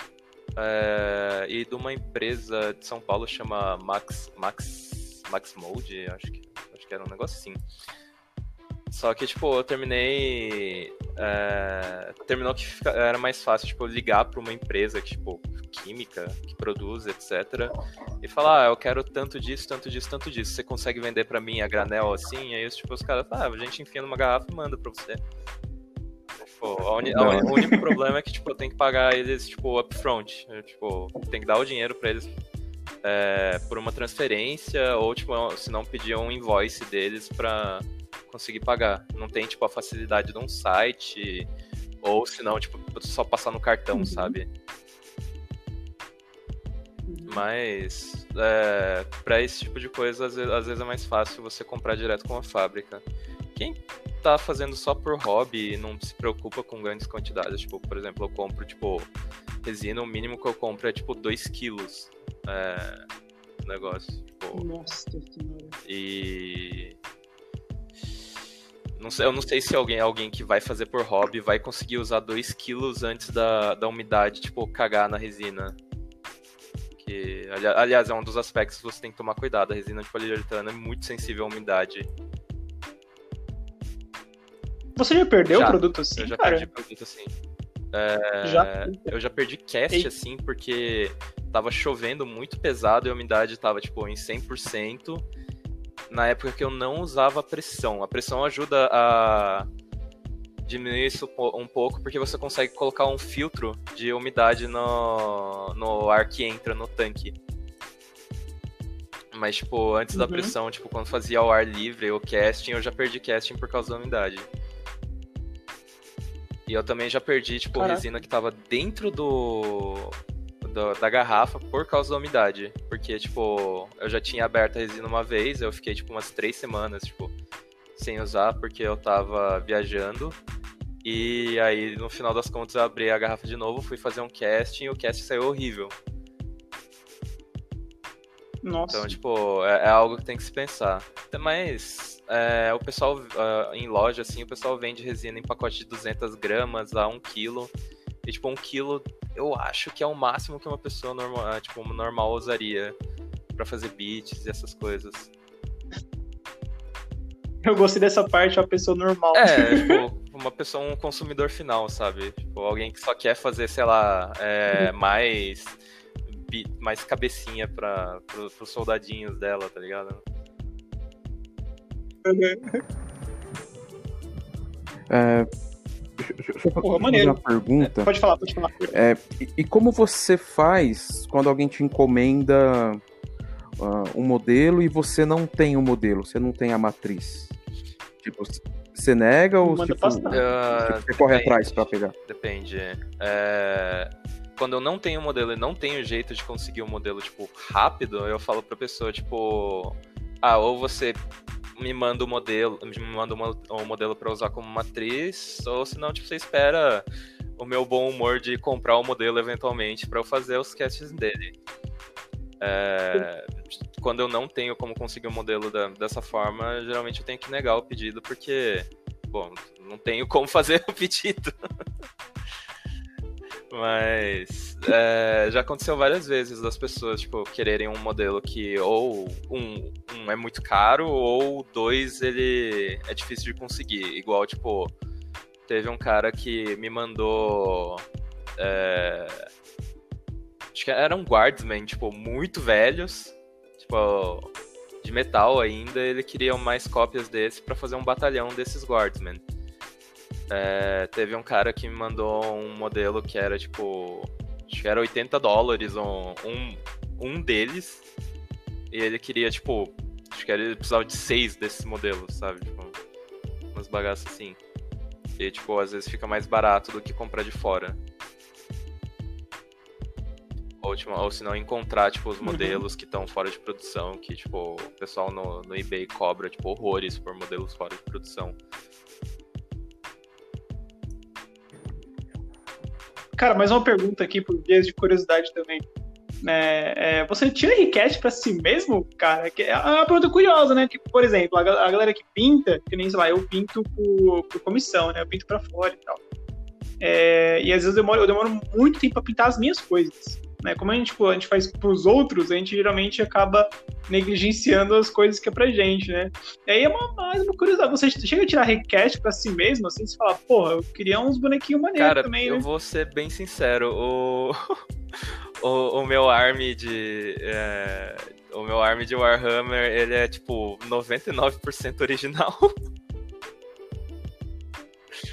Speaker 2: é, e de uma empresa de São Paulo chama Max Max Max Mode, acho que acho que era um negócio assim. Só que, tipo, eu terminei. É, terminou que fica, era mais fácil, tipo, ligar para uma empresa que, tipo, química, que produz, etc. E falar, ah, eu quero tanto disso, tanto disso, tanto disso. Você consegue vender para mim a granel assim? E aí, tipo, os caras, ah, a gente enfia numa garrafa e manda pra você. Tipo, a uni, a uni, o único problema é que, tipo, eu tenho que pagar eles, tipo, upfront. Eu, tipo, tem que dar o dinheiro pra eles é, por uma transferência, ou, tipo, se não pedir um invoice deles pra conseguir pagar. Não tem, tipo, a facilidade de um site, ou se não, tipo, só passar no cartão, uhum. sabe? Mas, é, para esse tipo de coisa, às vezes, às vezes é mais fácil você comprar direto com a fábrica. Quem tá fazendo só por hobby e não se preocupa com grandes quantidades. Tipo, por exemplo, eu compro, tipo, resina, o mínimo que eu compro é, tipo, 2 quilos. É, negócio. Tipo,
Speaker 1: Nossa senhora.
Speaker 2: E... Não sei, eu não sei se alguém, alguém que vai fazer por hobby vai conseguir usar 2 quilos antes da, da umidade, tipo, cagar na resina. Que, aliás, é um dos aspectos que você tem que tomar cuidado. A resina de poliuretano é muito sensível à umidade.
Speaker 1: Você já perdeu já, produto assim?
Speaker 2: Eu já
Speaker 1: cara?
Speaker 2: perdi produto assim. É, já? Eu já perdi cast Ei. assim, porque tava chovendo muito pesado e a umidade tava tipo em 100%. Na época que eu não usava pressão. A pressão ajuda a diminuir isso um pouco, porque você consegue colocar um filtro de umidade no, no ar que entra no tanque. Mas, tipo, antes uhum. da pressão, tipo, quando fazia ao ar livre o casting, eu já perdi casting por causa da umidade. E eu também já perdi, tipo, Caraca. resina que tava dentro do, do, da garrafa por causa da umidade. Porque, tipo, eu já tinha aberto a resina uma vez, eu fiquei, tipo, umas três semanas, tipo, sem usar, porque eu tava viajando. E aí, no final das contas, eu abri a garrafa de novo, fui fazer um casting e o casting saiu horrível.
Speaker 1: Nossa.
Speaker 2: Então, tipo, é, é algo que tem que se pensar. Mas é, o pessoal, uh, em loja, assim, o pessoal vende resina em pacote de 200 gramas a 1 quilo. E, tipo, 1 quilo eu acho que é o máximo que uma pessoa normal, tipo, normal usaria para fazer beats e essas coisas.
Speaker 1: Eu gostei dessa parte, uma pessoa normal.
Speaker 2: É, *laughs* tipo, uma pessoa, um consumidor final, sabe? Tipo, alguém que só quer fazer, sei lá, é, mais mais cabecinha para pros soldadinhos dela, tá ligado?
Speaker 3: É, deixa, deixa eu Porra, fazer uma pergunta.
Speaker 1: É, pode falar, pode falar.
Speaker 3: É, e, e, como você faz quando alguém te encomenda uh, um modelo e você não tem o um modelo, você não tem a matriz? Tipo, você nega ou tipo, uh, tipo, você corre atrás para pegar?
Speaker 2: Depende. É, quando eu não tenho o modelo e não tenho jeito de conseguir o um modelo, tipo, rápido, eu falo pra pessoa, tipo, ah, ou você me manda o modelo, me manda o modelo para usar como matriz, ou senão, tipo, você espera o meu bom humor de comprar o modelo eventualmente para eu fazer os casts dele. É, quando eu não tenho como conseguir o um modelo da, dessa forma, geralmente eu tenho que negar o pedido, porque, bom, não tenho como *laughs* fazer o pedido. Mas é, já aconteceu várias vezes das pessoas, tipo, quererem um modelo que ou um, um, é muito caro, ou dois, ele é difícil de conseguir. Igual, tipo, teve um cara que me mandou. É, acho que eram guardsmen, tipo, muito velhos. Tipo, de metal ainda. Ele queria mais cópias desse para fazer um batalhão desses guardsmen. É, teve um cara que me mandou um modelo que era tipo. Acho que era 80 dólares um, um, um deles. E ele queria, tipo. Acho que ele precisava de seis desses modelos, sabe? Tipo, umas bagaças assim. E, tipo, às vezes fica mais barato do que comprar de fora. Ou, tipo, ou se não encontrar, tipo, os uhum. modelos que estão fora de produção, que, tipo, o pessoal no, no eBay cobra, tipo, horrores por modelos fora de produção.
Speaker 1: Cara, mais uma pergunta aqui por vias de curiosidade também. É, é, você tira request para si mesmo, cara? É uma pergunta curiosa, né? Que, por exemplo, a, a, galera que pinta, que nem sei lá, eu pinto por, por comissão, né? Eu pinto para fora e tal. É, e às vezes eu demoro, eu demoro muito tempo para pintar as minhas coisas. Né? Como a gente, tipo, a gente faz pros outros, a gente geralmente acaba negligenciando as coisas que é pra gente, né? E aí é uma, mais uma curiosidade. Você chega a tirar request pra si mesmo, assim, você fala, porra, eu queria uns bonequinhos maneiros
Speaker 2: Cara,
Speaker 1: também,
Speaker 2: eu
Speaker 1: né?
Speaker 2: vou ser bem sincero, o, *laughs* o, o meu arm de... É... O meu arm de Warhammer, ele é tipo 99% original. *laughs*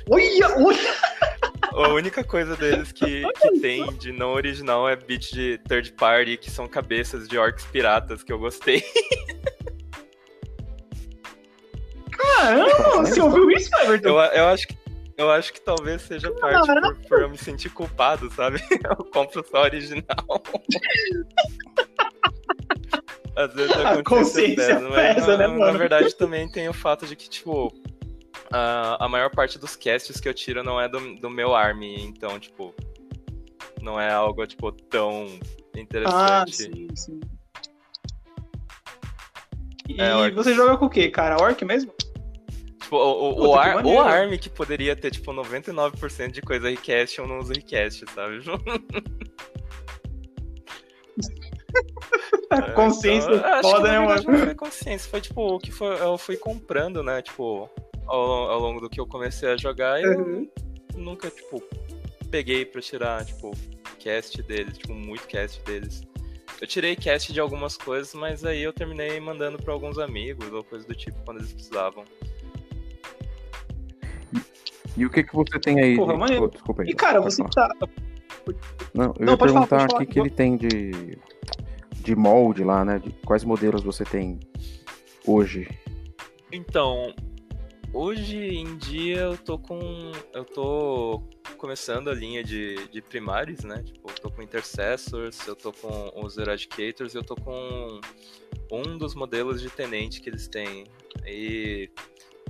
Speaker 1: Olha, olha!
Speaker 2: A única coisa deles que, *laughs* que tem de não original é beat de third party, que são cabeças de orcs piratas, que eu gostei. *laughs*
Speaker 1: Caramba, você ouviu isso, Everton?
Speaker 2: Eu, eu acho que eu acho que talvez seja parte por, por, eu me sentir culpado, sabe? *laughs* Eu compro só original. Às vezes
Speaker 1: a consciência pesa, pesa né,
Speaker 2: na,
Speaker 1: mano?
Speaker 2: Na verdade, também tem o fato de que, tipo, uh, a maior parte dos casts que eu tiro não é do, do meu army, então, tipo, não é algo, tipo, tão interessante.
Speaker 1: Ah, sim, sim. E é, você joga com o quê, cara? Orc mesmo?
Speaker 2: Tipo, o, o, o, ar, o ARM que poderia ter, tipo, 99% de coisa request, eu não uso request, sabe?
Speaker 1: a *laughs* consciência então, foda, né, mano?
Speaker 2: Não foi consciência, foi tipo o que foi, eu fui comprando, né? Tipo, ao, ao longo do que eu comecei a jogar e uhum. eu nunca, tipo, peguei pra tirar, tipo, cast deles, tipo, muito cast deles. Eu tirei cast de algumas coisas, mas aí eu terminei mandando para alguns amigos ou coisa do tipo quando eles precisavam.
Speaker 3: E o que que você tem aí?
Speaker 1: Porra, de... oh, desculpa aí. E cara, você falar. tá.
Speaker 3: Não, eu Não, ia perguntar o que, que ele tem de, de molde lá, né? De quais modelos você tem hoje?
Speaker 2: Então, Hoje em dia eu tô com. Eu tô começando a linha de, de primários, né? Tipo, eu tô com Intercessors, eu tô com os Eradicators eu tô com um dos modelos de tenente que eles têm. E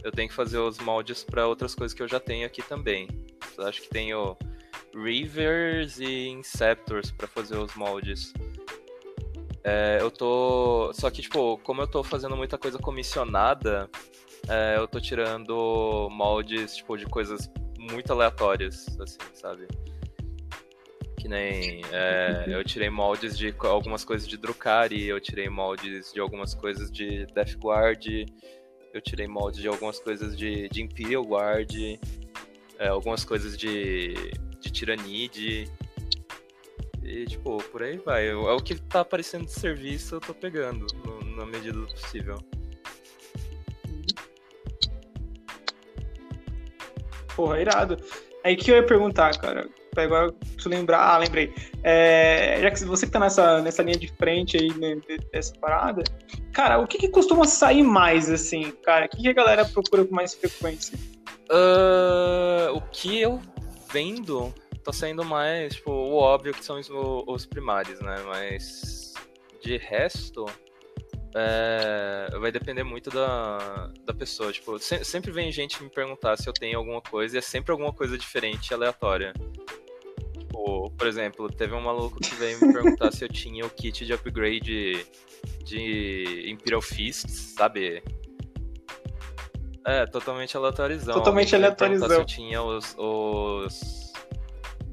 Speaker 2: eu tenho que fazer os moldes para outras coisas que eu já tenho aqui também. Eu acho que tenho Reavers e Inceptors para fazer os moldes. É, eu tô. Só que, tipo, como eu tô fazendo muita coisa comissionada, é, eu tô tirando moldes, tipo, de coisas muito aleatórias, assim, sabe? Que nem. É, eu tirei moldes de algumas coisas de Drukari, eu tirei moldes de algumas coisas de Death Guard, eu tirei moldes de algumas coisas de, de Imperial Guard, é, algumas coisas de, de Tyrannid. E, tipo, por aí vai. É o que tá aparecendo de serviço, eu tô pegando, no, na medida do possível.
Speaker 1: Porra, irado. Aí que eu ia perguntar, cara. Agora, preciso lembrar. Ah, lembrei. É, já que você que tá nessa, nessa linha de frente aí, né, dessa parada, cara, o que, que costuma sair mais, assim, cara? O que, que a galera procura com mais frequência?
Speaker 2: Uh, o que eu vendo tá saindo mais, tipo, o óbvio que são os, os primários, né? Mas de resto, é, vai depender muito da, da pessoa. Tipo, se, sempre vem gente me perguntar se eu tenho alguma coisa e é sempre alguma coisa diferente aleatória. Tipo, por exemplo, teve um maluco que veio me perguntar se eu tinha o kit de upgrade de Imperial Fist, sabe? É, totalmente aleatorizão.
Speaker 1: Totalmente aleatorizão. Se
Speaker 2: eu tinha os, os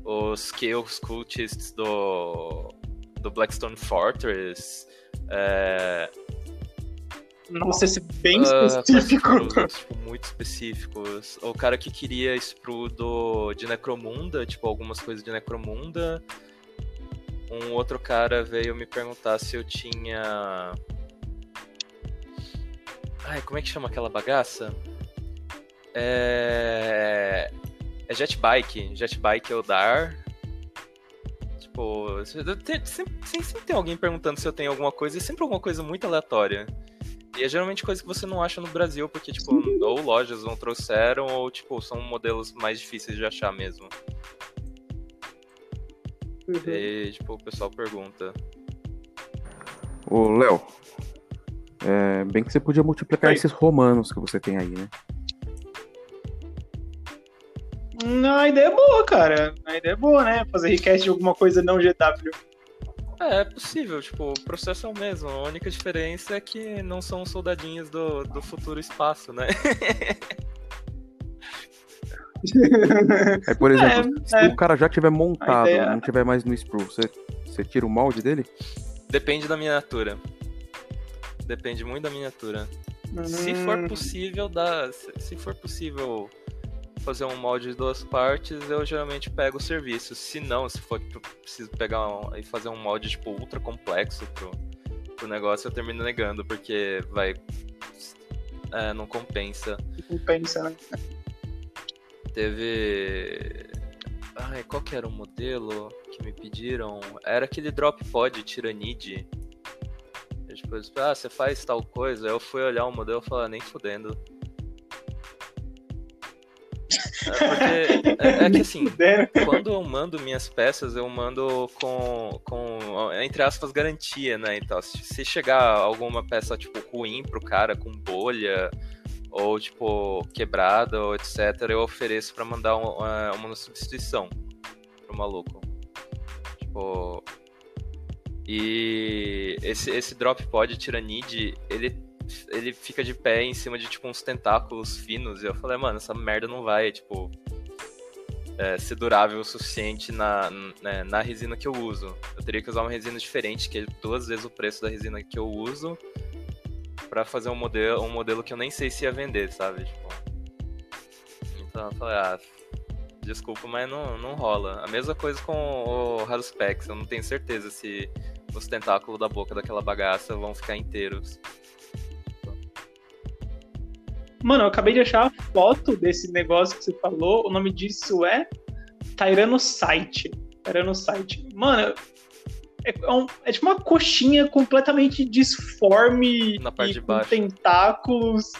Speaker 2: os Chaos Cultists do, do Blackstone Fortress. É...
Speaker 1: Nossa, esse é bem uh, específico.
Speaker 2: tipo, muito específicos. O cara que queria sprue do, de Necromunda, tipo, algumas coisas de Necromunda. Um outro cara veio me perguntar se eu tinha. Ai, como é que chama aquela bagaça? É. É Jetbike. Jetbike Eldar. Tipo, sempre, sempre tem alguém perguntando se eu tenho alguma coisa, e sempre alguma coisa muito aleatória. E é geralmente coisa que você não acha no Brasil, porque, tipo, ou lojas não trouxeram, ou, tipo, são modelos mais difíceis de achar mesmo. Uhum. E, tipo, o pessoal pergunta.
Speaker 3: Ô, Léo, é, bem que você podia multiplicar Oi. esses romanos que você tem aí, né?
Speaker 1: Não, a ideia é boa, cara. A ideia é boa, né? Fazer request de alguma coisa não GW.
Speaker 2: É, é possível, tipo, o processo é o mesmo. A única diferença é que não são soldadinhos do, do futuro espaço, né? *laughs*
Speaker 3: é, por exemplo, é, se é. o cara já tiver montado, ideia... não tiver mais no sprue, você, você tira o molde dele?
Speaker 2: Depende da miniatura. Depende muito da miniatura. Hum... Se for possível, dá. Se for possível fazer um molde de duas partes, eu geralmente pego o serviço. Se não, se for preciso pegar um, e fazer um molde tipo ultra complexo pro, pro negócio, eu termino negando, porque vai. É, não compensa.
Speaker 1: Compensa, né?
Speaker 2: Teve. Ai, qual que era o modelo que me pediram? Era aquele drop pod Tyrannid. Tipo, ah, você faz tal coisa. Eu fui olhar o modelo e falei, ah, nem fudendo. É, porque é, é, que assim, *laughs* quando eu mando minhas peças, eu mando com, com, entre aspas, garantia, né? Então, se chegar alguma peça, tipo, ruim pro cara, com bolha, ou, tipo, quebrada, ou etc., eu ofereço para mandar uma, uma substituição pro maluco. Tipo. E esse, esse drop pod Tyrannid, ele ele fica de pé em cima de, tipo, uns tentáculos finos. E eu falei, mano, essa merda não vai, tipo, é, ser durável o suficiente na, né, na resina que eu uso. Eu teria que usar uma resina diferente, que é duas vezes o preço da resina que eu uso, para fazer um modelo, um modelo que eu nem sei se ia vender, sabe? Tipo... Então eu falei, ah, desculpa, mas não, não rola. A mesma coisa com o Haruspex, eu não tenho certeza se os tentáculos da boca daquela bagaça vão ficar inteiros.
Speaker 1: Mano, eu acabei de achar a foto desse negócio que você falou. O nome disso é Tyrannocyte. Tyrannocyte. Mano, é, é, um, é, tipo uma coxinha completamente disforme
Speaker 2: Na parte
Speaker 1: de
Speaker 2: baixo.
Speaker 1: tentáculos.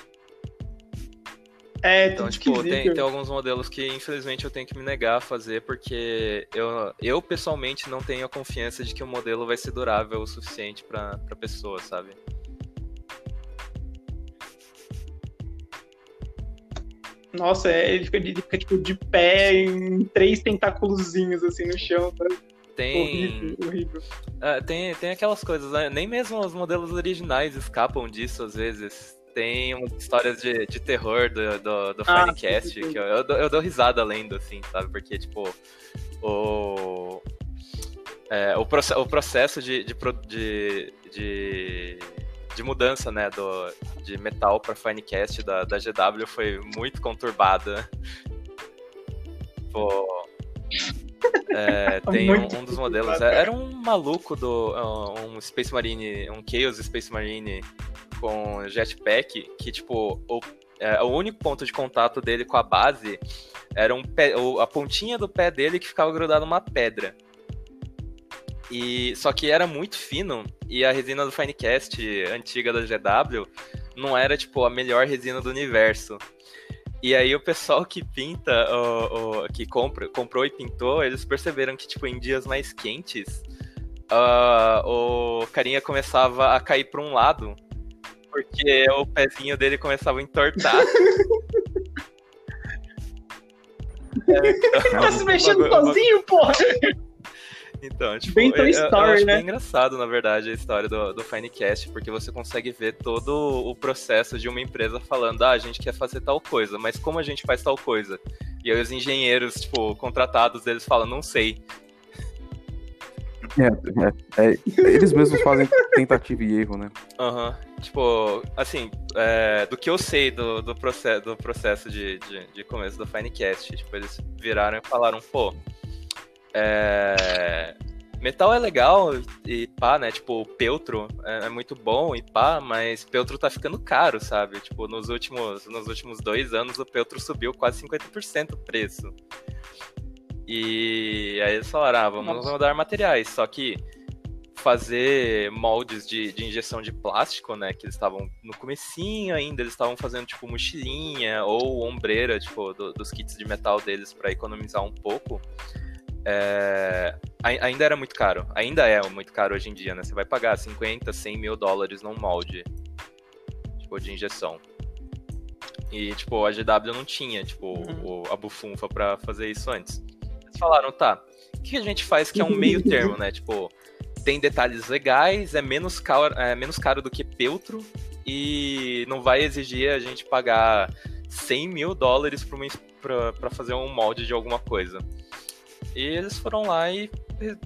Speaker 1: É,
Speaker 2: então, tipo, tem, tem, alguns modelos que infelizmente eu tenho que me negar a fazer porque eu, eu pessoalmente não tenho a confiança de que o modelo vai ser durável o suficiente pra, pra pessoa, sabe?
Speaker 1: Nossa, é, ele, fica, ele fica, tipo, de pé em três tentáculozinhos, assim, no chão, sabe?
Speaker 2: Tem.
Speaker 1: Horrível, horrível.
Speaker 2: Ah, tem, tem aquelas coisas, né? Nem mesmo os modelos originais escapam disso às vezes. Tem umas histórias de, de terror do, do, do
Speaker 1: Ah,
Speaker 2: Finecast
Speaker 1: sim, sim.
Speaker 2: que eu, eu, dou- eu dou risada lendo, assim, sabe? Porque, tipo, o. é, o, proce- o processo de, de, de, de, de mudança, né, do, de metal para Finecast da, da GW foi muito conturbada. Pô, é, *laughs* tem um, um dos modelos.
Speaker 1: conturbada.
Speaker 2: Era um maluco do. Um Space Marine. Um Chaos Space Marine com jetpack. Que, tipo, o, é, o único ponto de contato dele com a base era um pé, a pontinha do pé dele que ficava grudado numa pedra. E, só que era muito fino e a resina do Finecast antiga da GW não era tipo a melhor resina do universo. E aí o pessoal que pinta, o, o- que compra, comprou e pintou, eles perceberam que tipo em dias mais quentes, ah, o carinha começava a cair para um lado, porque o pezinho dele começava a entortar. *laughs*
Speaker 1: Tá se mexendo sozinho, porra!
Speaker 2: Então, tipo,
Speaker 1: Bem Toy
Speaker 2: eu- eu,
Speaker 1: Story,
Speaker 2: acho
Speaker 1: né?
Speaker 2: bem engraçado, na verdade, a história do, do Finecast, porque você consegue ver todo o processo de uma empresa falando, ah, a gente quer fazer tal coisa, mas como a gente faz tal coisa? E aí os engenheiros, tipo, contratados, eles falam, não sei.
Speaker 3: É, é, é, eles mesmos fazem tentativa e erro, né?
Speaker 2: Aham. Tipo, assim, é, do que eu sei do, do, processo, do processo de, de, de começo do Finecast, tipo, eles viraram e falaram, pô, é, metal é legal e pá, né? Tipo, o Peltro é, é muito bom e pá, mas Peltro tá ficando caro, sabe? Tipo, nos últimos, nos últimos dois anos o Peltro subiu quase 50% o preço. E aí eles falaram, ah, vamos
Speaker 1: Nossa.
Speaker 2: mudar materiais, só que fazer moldes de, de injeção de plástico, né? Que eles estavam no comecinho ainda, eles estavam fazendo tipo mochilinha ou ombreira, tipo, do- dos kits de metal deles para economizar um pouco. É, ai- ainda era muito caro. Ainda é muito caro hoje em dia, né? Você vai pagar 50, 100 mil dólares num molde tipo, de injeção. E, tipo, a GW não tinha, tipo,
Speaker 1: Uhum.
Speaker 2: a bufunfa pra fazer isso antes. Eles falaram, tá, o que a gente faz que é um meio termo, né? Tipo, tem detalhes legais, é menos caro, é menos caro do que Peltro e não vai exigir a gente pagar 100 mil dólares pra, uma ins- pra, pra fazer um molde de alguma coisa. E eles foram lá e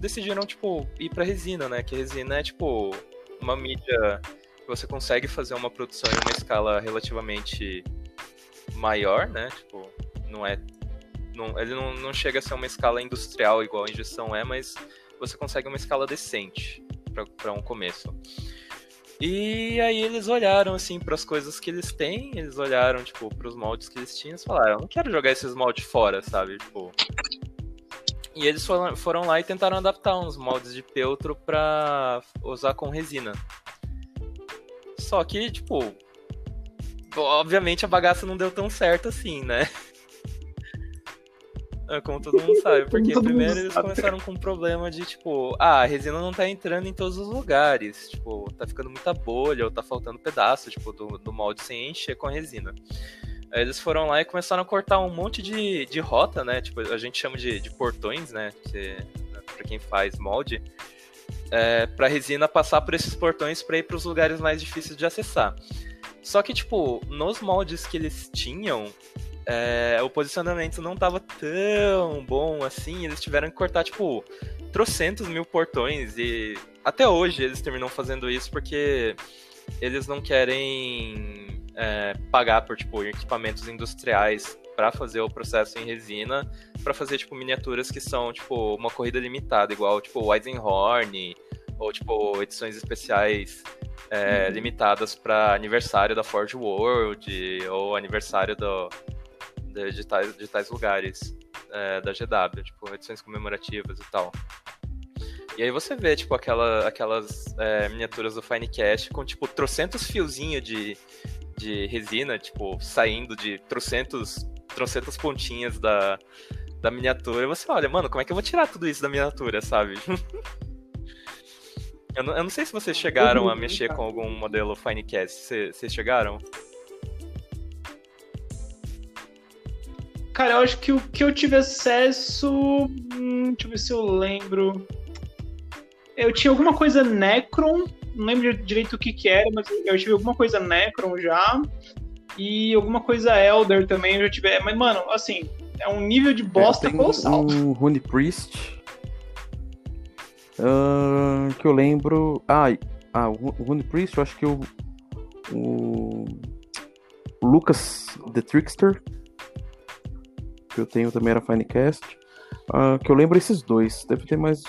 Speaker 2: decidiram, tipo, ir pra resina, né? Que resina é, tipo, uma mídia que você consegue fazer uma produção em uma escala relativamente maior, né? Tipo, não é. Não, ele não, não chega a ser uma escala industrial igual a injeção é, mas você consegue uma escala decente para um começo. E aí eles olharam assim para as coisas que eles têm, eles olharam tipo para os moldes que eles tinham, e falaram, não quero jogar esses moldes fora, sabe? Tipo. E eles foram, foram lá e tentaram adaptar uns moldes de peltro para usar com resina. Só que, tipo, obviamente a bagaça não deu tão certo assim, né? É, Como todo mundo sabe, porque primeiro eles começaram com um problema de, tipo, ah, a resina não tá entrando em todos os lugares, tipo, tá ficando muita bolha ou tá faltando pedaço, tipo, do, do molde sem encher com a resina. Aí eles foram lá e começaram a cortar um monte de, de rota, né? Tipo, a gente chama de, de portões, né? Que, pra quem faz molde. É, pra resina passar por esses portões pra ir pros lugares mais difíceis de acessar. Só que, tipo, nos moldes que eles tinham, é, o posicionamento não tava tão bom assim. Eles tiveram que cortar, tipo, trocentos mil portões. E até hoje eles terminam fazendo isso porque eles não querem é, pagar por, tipo, equipamentos industriais para fazer o processo em resina, para fazer, tipo, miniaturas que são, tipo, uma corrida limitada, igual, tipo, o Eisenhorn, ou, tipo, edições especiais é, limitadas para aniversário da Forge World, ou aniversário do, de, de, tais, de tais lugares é, da GW, tipo, edições comemorativas e tal. E aí você vê, tipo, aquela, aquelas é, miniaturas do Finecast com, tipo, trocentos fiozinhos de, de resina, tipo, saindo de trocentos, trocentas pontinhas da, da miniatura. E você olha, mano, como é que eu vou tirar tudo isso da miniatura, sabe? *laughs* eu, não, eu não sei se vocês chegaram a mexer com algum modelo Finecast. Cê- Vocês chegaram?
Speaker 1: Cara, eu acho que o que eu tive acesso. Hum, deixa eu ver se eu lembro. Eu tinha alguma coisa Necron, não lembro direito o que que era, mas eu tive alguma coisa Necron já. E alguma coisa Elder também eu já tive. Mas, mano, assim, é um nível de bosta
Speaker 3: é,
Speaker 1: colossal.
Speaker 3: Um Rune Priest. Uh, que eu lembro. Ah, ah, o Rune Priest, eu acho que. O, o Lucas The Trickster. Que eu tenho também era Finecast. Uh, que eu lembro esses dois. Deve ter mais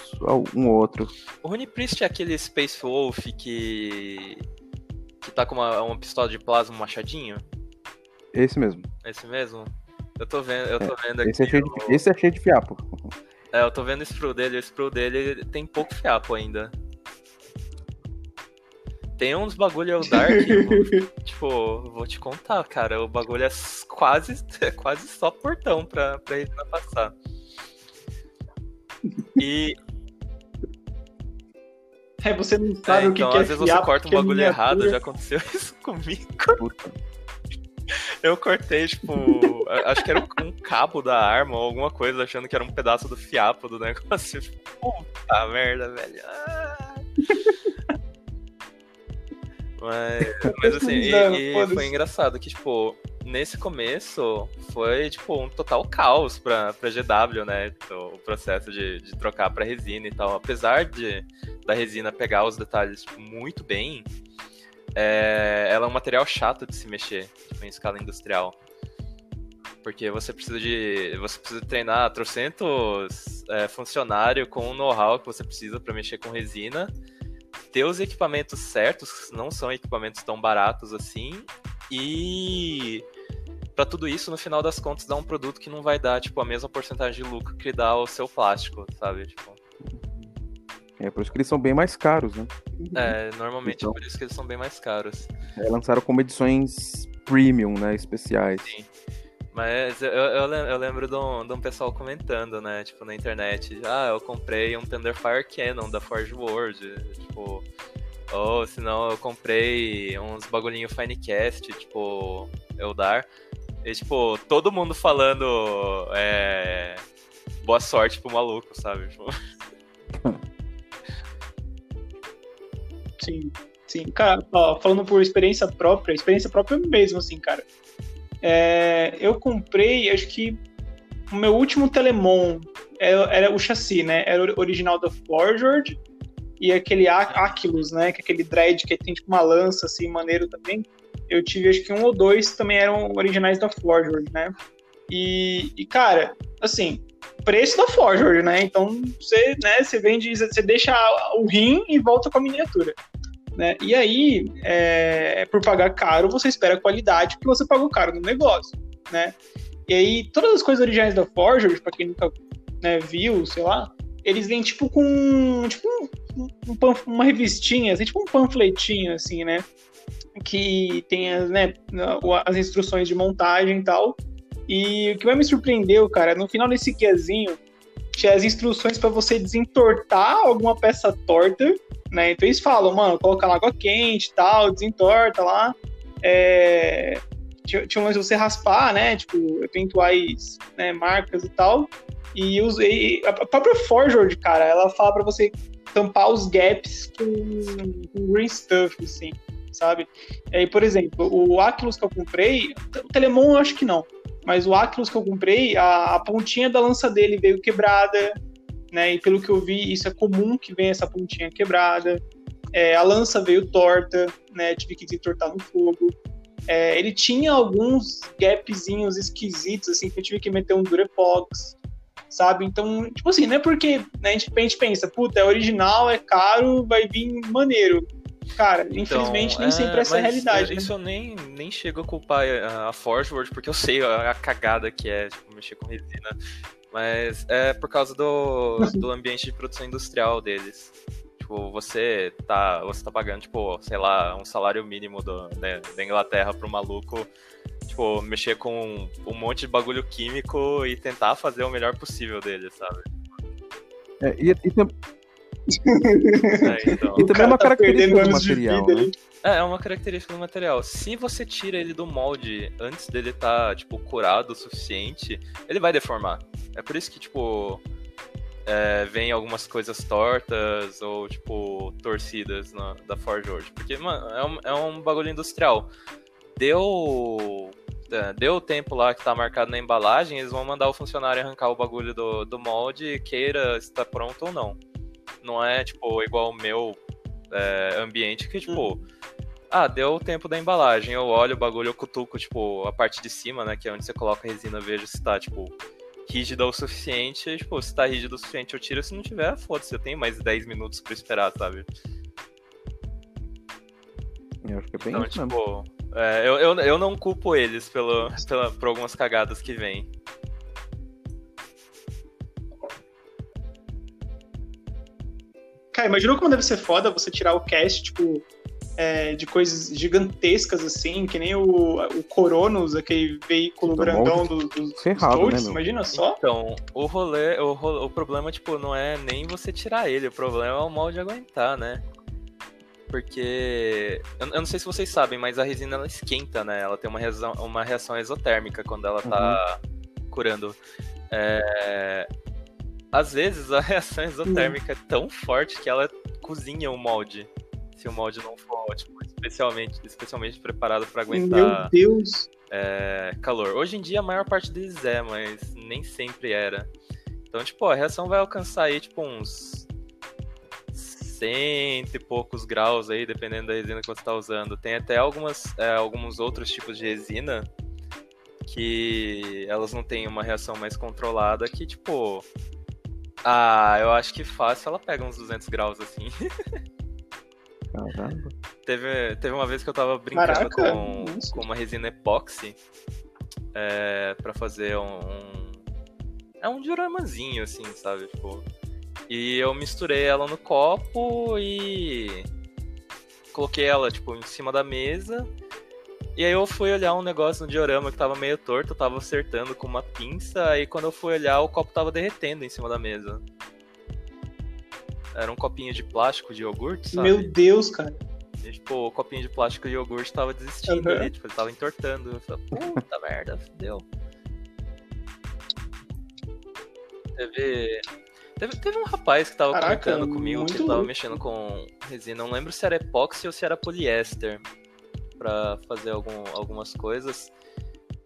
Speaker 3: um outro.
Speaker 2: O Rune Priest é aquele Space Wolf que. que tá com uma, uma pistola de plasma, um machadinho?
Speaker 3: Esse mesmo.
Speaker 2: Esse mesmo? Eu tô vendo, eu tô é, vendo aqui.
Speaker 3: Esse é, cheio de, esse é cheio de fiapo.
Speaker 2: É, eu tô vendo o sprue dele, o sprue dele tem pouco fiapo ainda. Tem uns bagulho Dark, *laughs* tipo, vou te contar, cara, o bagulho é quase, é *laughs* quase só portão pra, pra ele passar. E.
Speaker 1: É, você não sabe é, o que,
Speaker 2: então,
Speaker 1: que é
Speaker 2: às vezes você corta um é bagulho errado, já aconteceu *laughs* isso comigo. Puta. Eu cortei, tipo, acho que era um, cabo da arma ou alguma coisa, achando que era um pedaço do fiapo do negócio. Tipo, *laughs* puta merda, velho. Ah. *laughs* Mas, mas assim, e, e foi engraçado que, tipo, nesse começo foi, tipo, um total caos pra, pra GW, né? O processo de, de trocar pra resina e tal. Apesar de da resina pegar os detalhes tipo, muito bem, é, ela é um material chato de se mexer tipo, em escala industrial. Porque você precisa de. Você precisa treinar trocentos é, funcionários com o know-how que você precisa para mexer com resina. Ter os equipamentos certos, não são equipamentos tão baratos assim. E para tudo isso, no final das contas, dá um produto que não vai dar, tipo, a mesma porcentagem de lucro que dá o seu plástico, sabe? Tipo,
Speaker 3: é por isso que eles são bem mais caros, né?
Speaker 2: É, normalmente então, é por isso que eles são bem mais caros.
Speaker 3: É, lançaram como edições premium, né? Especiais. Sim.
Speaker 2: Mas eu, eu, eu lembro de um, de um, pessoal comentando, né? Tipo, na internet. Ah, eu comprei um Thunderfire Cannon da Forge World. Tipo. Ou senão eu comprei uns bagulhinho Finecast, tipo, Eldar. E, tipo, todo mundo falando é, boa sorte pro maluco, sabe? Tipo...
Speaker 1: Sim, sim. Cara, ó, falando por experiência própria, experiência própria mesmo, assim, cara. É, eu comprei, acho que o meu último Telemon era, era, o chassi, né? Era o original da Forged e aquele Aquilus, né? Que é aquele dread que tem tipo uma lança, assim, maneiro também. Eu tive acho que um ou dois também eram originais da Forged, né? E, e cara, assim, preço da Forged, né? Então você, né, você vende, você deixa o rim e volta com a miniatura. Né? E aí, é, por pagar caro, você espera qualidade porque você pagou caro no negócio, né? E aí, todas as coisas originais da Forged, para quem nunca né, viu, sei lá, eles vêm tipo com tipo um, um, uma revistinha, assim, tipo um panfletinho, assim, né? Que tem as, né, as instruções de montagem e tal. E o que mais me surpreendeu, cara, no final desse guiazinho, tinha as instruções para você desentortar alguma peça torta né? Então eles falam, mano, coloca lá água quente e tal, desentorta lá. É... Tinha umas você raspar, né? Tipo, eventuais né, marcas e tal. E, os, e a própria Forged, cara, ela fala para você tampar os gaps com, com green stuff, assim, sabe? E aí, por exemplo, o Aquilus que eu comprei, o Telemon eu acho que não, mas o Aquilus que eu comprei, a, a pontinha da lança dele veio quebrada, né? E pelo que eu vi, isso é comum que venha essa pontinha quebrada. É, a lança veio torta, né? Tive que desentortar no fogo. É, ele tinha alguns gapzinhos esquisitos, assim, que eu tive que meter um Durepox, sabe? Então, tipo assim, não é porque né, a, gente, a gente pensa, puta, é original, é caro, vai vir maneiro. Cara, então, infelizmente nem é, sempre essa é a realidade.
Speaker 2: Isso
Speaker 1: né?
Speaker 2: eu nem, nem chego a culpar a, a Forgeword, porque eu sei a, a, cagada que é tipo, mexer com resina. Mas é por causa do, *laughs* do ambiente de produção industrial deles. Tipo, você tá, você tá pagando, tipo, sei lá, um salário mínimo do, da, da Inglaterra pro maluco, tipo, mexer com um monte de bagulho químico e tentar fazer o melhor possível dele, sabe?
Speaker 3: É, e, e, *laughs*
Speaker 2: É, então.
Speaker 3: E também é uma
Speaker 1: tá
Speaker 3: característica do material,
Speaker 1: vida
Speaker 3: né?
Speaker 2: É, é uma característica do material. Se você tira ele do molde antes dele estar, tipo, curado o suficiente, ele vai deformar. É por isso que, tipo, é, vem algumas coisas tortas ou, tipo, torcidas na, da Forge hoje. Porque, mano, é um, é um bagulho industrial. Deu. é, Deu o tempo lá que tá marcado na embalagem, eles vão mandar o funcionário arrancar o bagulho do, do molde, queira se tá pronto ou não. Não é, tipo, igual o meu é, ambiente que, tipo, ah, deu o tempo da embalagem, eu olho o bagulho, eu cutuco, tipo, a parte de cima, né, que é onde você coloca a resina, vejo se tá, tipo, rígida o suficiente, tipo, se tá rígido o suficiente eu tiro, se não tiver, foda-se, eu tenho mais 10 minutos pra esperar, sabe?
Speaker 3: Eu acho que é bem
Speaker 2: Então,
Speaker 3: isso
Speaker 2: tipo, é, eu, eu, eu não culpo eles pelo, pela, por algumas cagadas que vêm.
Speaker 1: Cara, imagina como deve ser foda você tirar o cast, tipo, é, de coisas gigantescas, assim, que nem o, o Coronos, aquele veículo
Speaker 3: Do
Speaker 1: grandão
Speaker 3: molde.
Speaker 1: do, do, dos
Speaker 3: Ferrado,
Speaker 1: Toads,
Speaker 3: né,
Speaker 1: imagina só.
Speaker 2: Então, o rolê, o, ro- o problema, tipo, não é nem você tirar ele, o problema é o molde aguentar, né? Porque. Eu, eu não sei se vocês sabem, mas a resina ela esquenta, né? Ela tem uma reação, uma reação exotérmica quando ela tá curando. É, Às vezes a *laughs* reação exotérmica é tão forte que ela cozinha o molde. Se o molde não for, tipo, especialmente, especialmente preparado para
Speaker 1: Meu
Speaker 2: aguentar
Speaker 1: Deus.
Speaker 2: é, calor. Hoje em dia a maior parte deles é, mas nem sempre era. Então, tipo, a reação vai alcançar aí, tipo, uns cento e poucos graus aí, dependendo da resina que você está usando. Tem até algumas, é, alguns outros tipos de resina que elas não têm uma reação mais controlada que, tipo... Ah, eu acho que fácil ela pega uns 200 graus, assim.
Speaker 3: Caramba.
Speaker 2: Teve, teve uma vez que eu tava brincando
Speaker 1: Caraca,
Speaker 2: com, com uma resina epóxi é, para fazer um, um- É um dioramazinho, assim, sabe? Tipo, e eu misturei ela no copo e coloquei ela, tipo, em cima da mesa. E aí eu fui olhar um negócio no diorama que tava meio torto, eu tava acertando com uma pinça, aí quando eu fui olhar, o copo tava derretendo em cima da mesa. Era um copinho de plástico de iogurte, sabe?
Speaker 1: Meu Deus, cara.
Speaker 2: E, tipo, o copinho de plástico de iogurte tava desistindo
Speaker 1: Aham.
Speaker 2: ali, tipo, ele tava entortando. Eu falei, puta merda, fudeu. Teve, teve. Teve um rapaz que tava
Speaker 1: Caraca,
Speaker 2: comentando comigo que tava
Speaker 1: louco.
Speaker 2: mexendo com resina. Não lembro se era epóxi ou se era poliéster pra fazer algum, algumas coisas.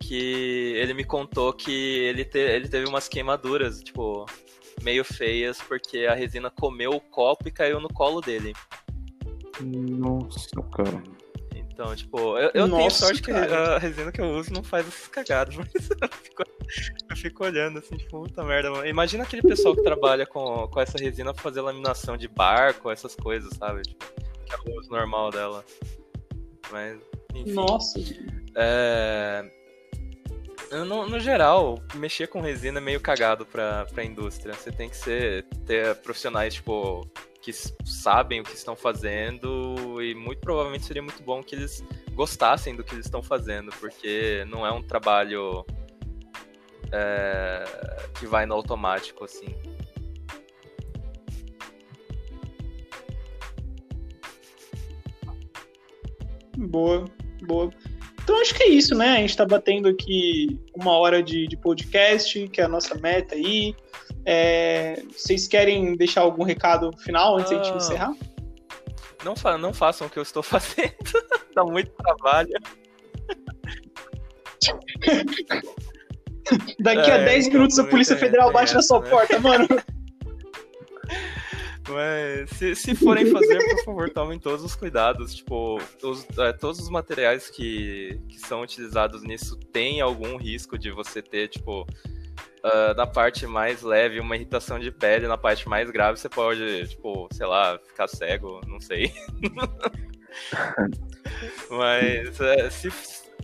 Speaker 2: Que ele me contou que ele, te- ele teve umas queimaduras, tipo, meio feias, porque a resina comeu o copo e caiu no colo dele.
Speaker 3: Nossa, cara.
Speaker 2: Então, tipo, eu, eu tenho
Speaker 1: Nossa,
Speaker 2: sorte que
Speaker 1: cara.
Speaker 2: a resina que eu uso não faz essas cagadas, *laughs* mas eu fico, eu fico olhando assim, tipo, puta merda, mano. Imagina aquele pessoal que trabalha com, com essa resina pra fazer laminação de barco, essas coisas, sabe? Tipo, que é o uso normal dela. Mas, enfim.
Speaker 1: Nossa.
Speaker 2: É... No, no geral, mexer com resina é meio cagado pra, pra indústria. Você tem que ser, ter profissionais, tipo, que sabem o que estão fazendo e muito provavelmente seria muito bom que eles gostassem do que eles estão fazendo, porque não é um trabalho é, que vai no automático, assim.
Speaker 1: Boa, boa. Então acho que é isso, né? A gente tá batendo aqui uma hora de, de podcast, que é a nossa meta aí. É, vocês querem deixar algum recado final antes da gente
Speaker 2: Ah.
Speaker 1: encerrar?
Speaker 2: Não, fa não façam o que eu estou *laughs* fazendo, dá muito trabalho.
Speaker 1: Daqui a
Speaker 2: É,
Speaker 1: 10
Speaker 2: então,
Speaker 1: minutos a
Speaker 2: também
Speaker 1: Polícia
Speaker 2: tem-
Speaker 1: Federal bate na sua
Speaker 2: né?
Speaker 1: porta, mano. *laughs*
Speaker 2: Mas se, se forem fazer, por favor, *laughs* tomem todos os cuidados. Tipo, os- é, todos os materiais que, que são utilizados nisso têm algum risco de você ter, tipo, ah, na parte mais leve, uma irritação de pele, na parte mais grave, você pode, tipo, sei lá, ficar cego, não sei. *laughs* Mas é, se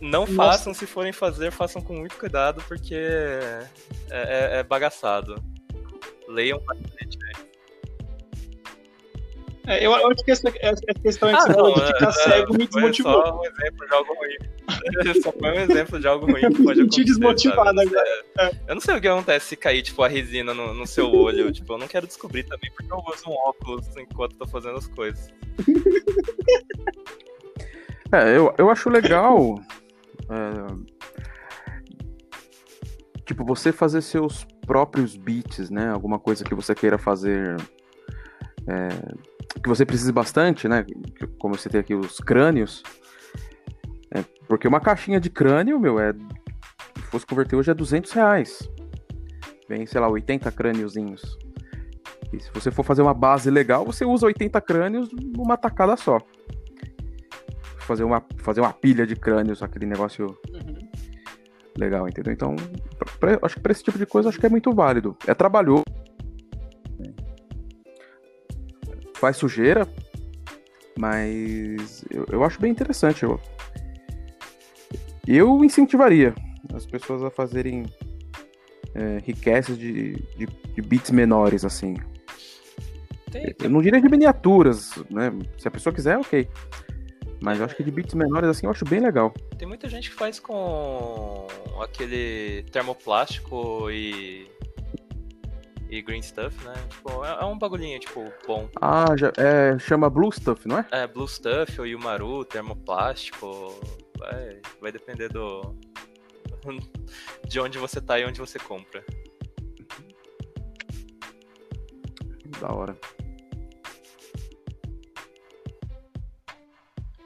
Speaker 2: não
Speaker 1: Nossa.
Speaker 2: façam, se forem fazer, façam com muito cuidado, porque é, é- é bagaçado. Leiam bastante.
Speaker 1: É, eu, acho que essa, essa questão
Speaker 2: Ah, não,
Speaker 1: de ficar
Speaker 2: é,
Speaker 1: cego me desmotivou.
Speaker 2: só um exemplo de algo ruim. *laughs* Só foi um exemplo de algo ruim que pode *laughs* acontecer.
Speaker 1: desmotivado agora.
Speaker 2: É. Eu não sei o que acontece se cair, tipo, a resina no, no, seu olho. *laughs* Tipo, eu não quero descobrir também, porque eu uso um óculos enquanto tô fazendo as coisas.
Speaker 3: É, eu, eu acho legal. É, tipo, você fazer seus próprios beats, né? Alguma coisa que você queira fazer. É, que você precise bastante, né? Como você tem aqui os crânios. É, porque uma caixinha de crânio, meu, é. Se fosse converter hoje é 200 reais. Vem, sei lá, 80 crâniozinhos. E se você for fazer uma base legal, você usa 80 crânios numa tacada só. Fazer uma, fazer uma pilha de crânios, aquele negócio uhum. legal, entendeu? Então, pra, pra, acho que pra esse tipo de coisa, acho que é muito válido. É trabalhoso. Faz sujeira, mas eu, eu acho bem interessante. Eu, eu incentivaria as pessoas a fazerem é, requests de, de, de bits menores, assim. Tem, tem... Eu não diria de miniaturas, né? Se a pessoa quiser, ok. Mas eu acho que de bits menores assim eu acho bem legal.
Speaker 2: Tem muita gente que faz com aquele termoplástico e. E green stuff, né? Tipo, é, é um bagulhinho, tipo, bom.
Speaker 3: Ah, já, é, chama Blue Stuff, não é?
Speaker 2: É, Blue Stuff ou Yumaru, termoplástico. Vai, vai depender do. *laughs* de onde você tá e onde você compra.
Speaker 3: Da hora.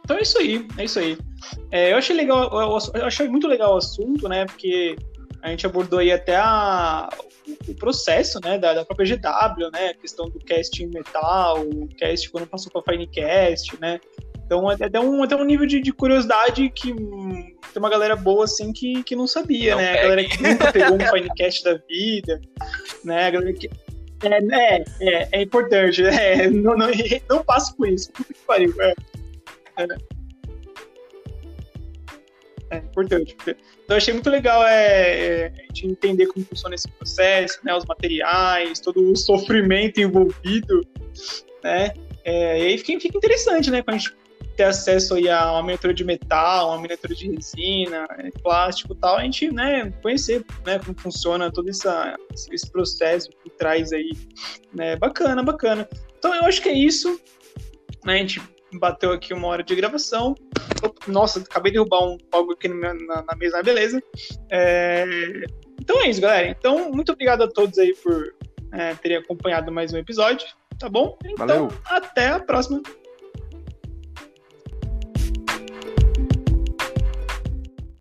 Speaker 1: Então é isso aí, é isso aí. É, eu achei legal, eu achei muito legal o assunto, né? Porque a gente abordou aí até a, o processo, né, da, da própria GW, né? A questão do casting metal, o cast quando passou para Finecast, né? Então é até um, até um nível de, de curiosidade que hum, tem uma galera boa assim que, que não sabia, não né? A galera que nunca *laughs* pegou um Finecast da vida, né? A galera que. É, é, é, é importante, é, *laughs* não, não, não passo por isso. Puta que pariu, é. É. é importante. Então achei muito legal é, é, a gente entender como funciona esse processo, né, os materiais, todo o sofrimento envolvido, né? É, e aí fica, fica interessante, né, quando a gente ter acesso aí a uma miniatura de metal, uma miniatura de resina, é, plástico tal, a gente, né, conhecer, né, como funciona todo essa, esse processo que traz aí, né, bacana, bacana. Então eu acho que é isso, né, a gente bateu aqui uma hora de gravação. Nossa, acabei de derrubar um algo aqui na, na mesa, beleza. É... Então é isso, galera. Então, muito obrigado a todos aí por é, terem acompanhado mais um episódio, tá bom? Então,
Speaker 3: Valeu.
Speaker 1: até a próxima.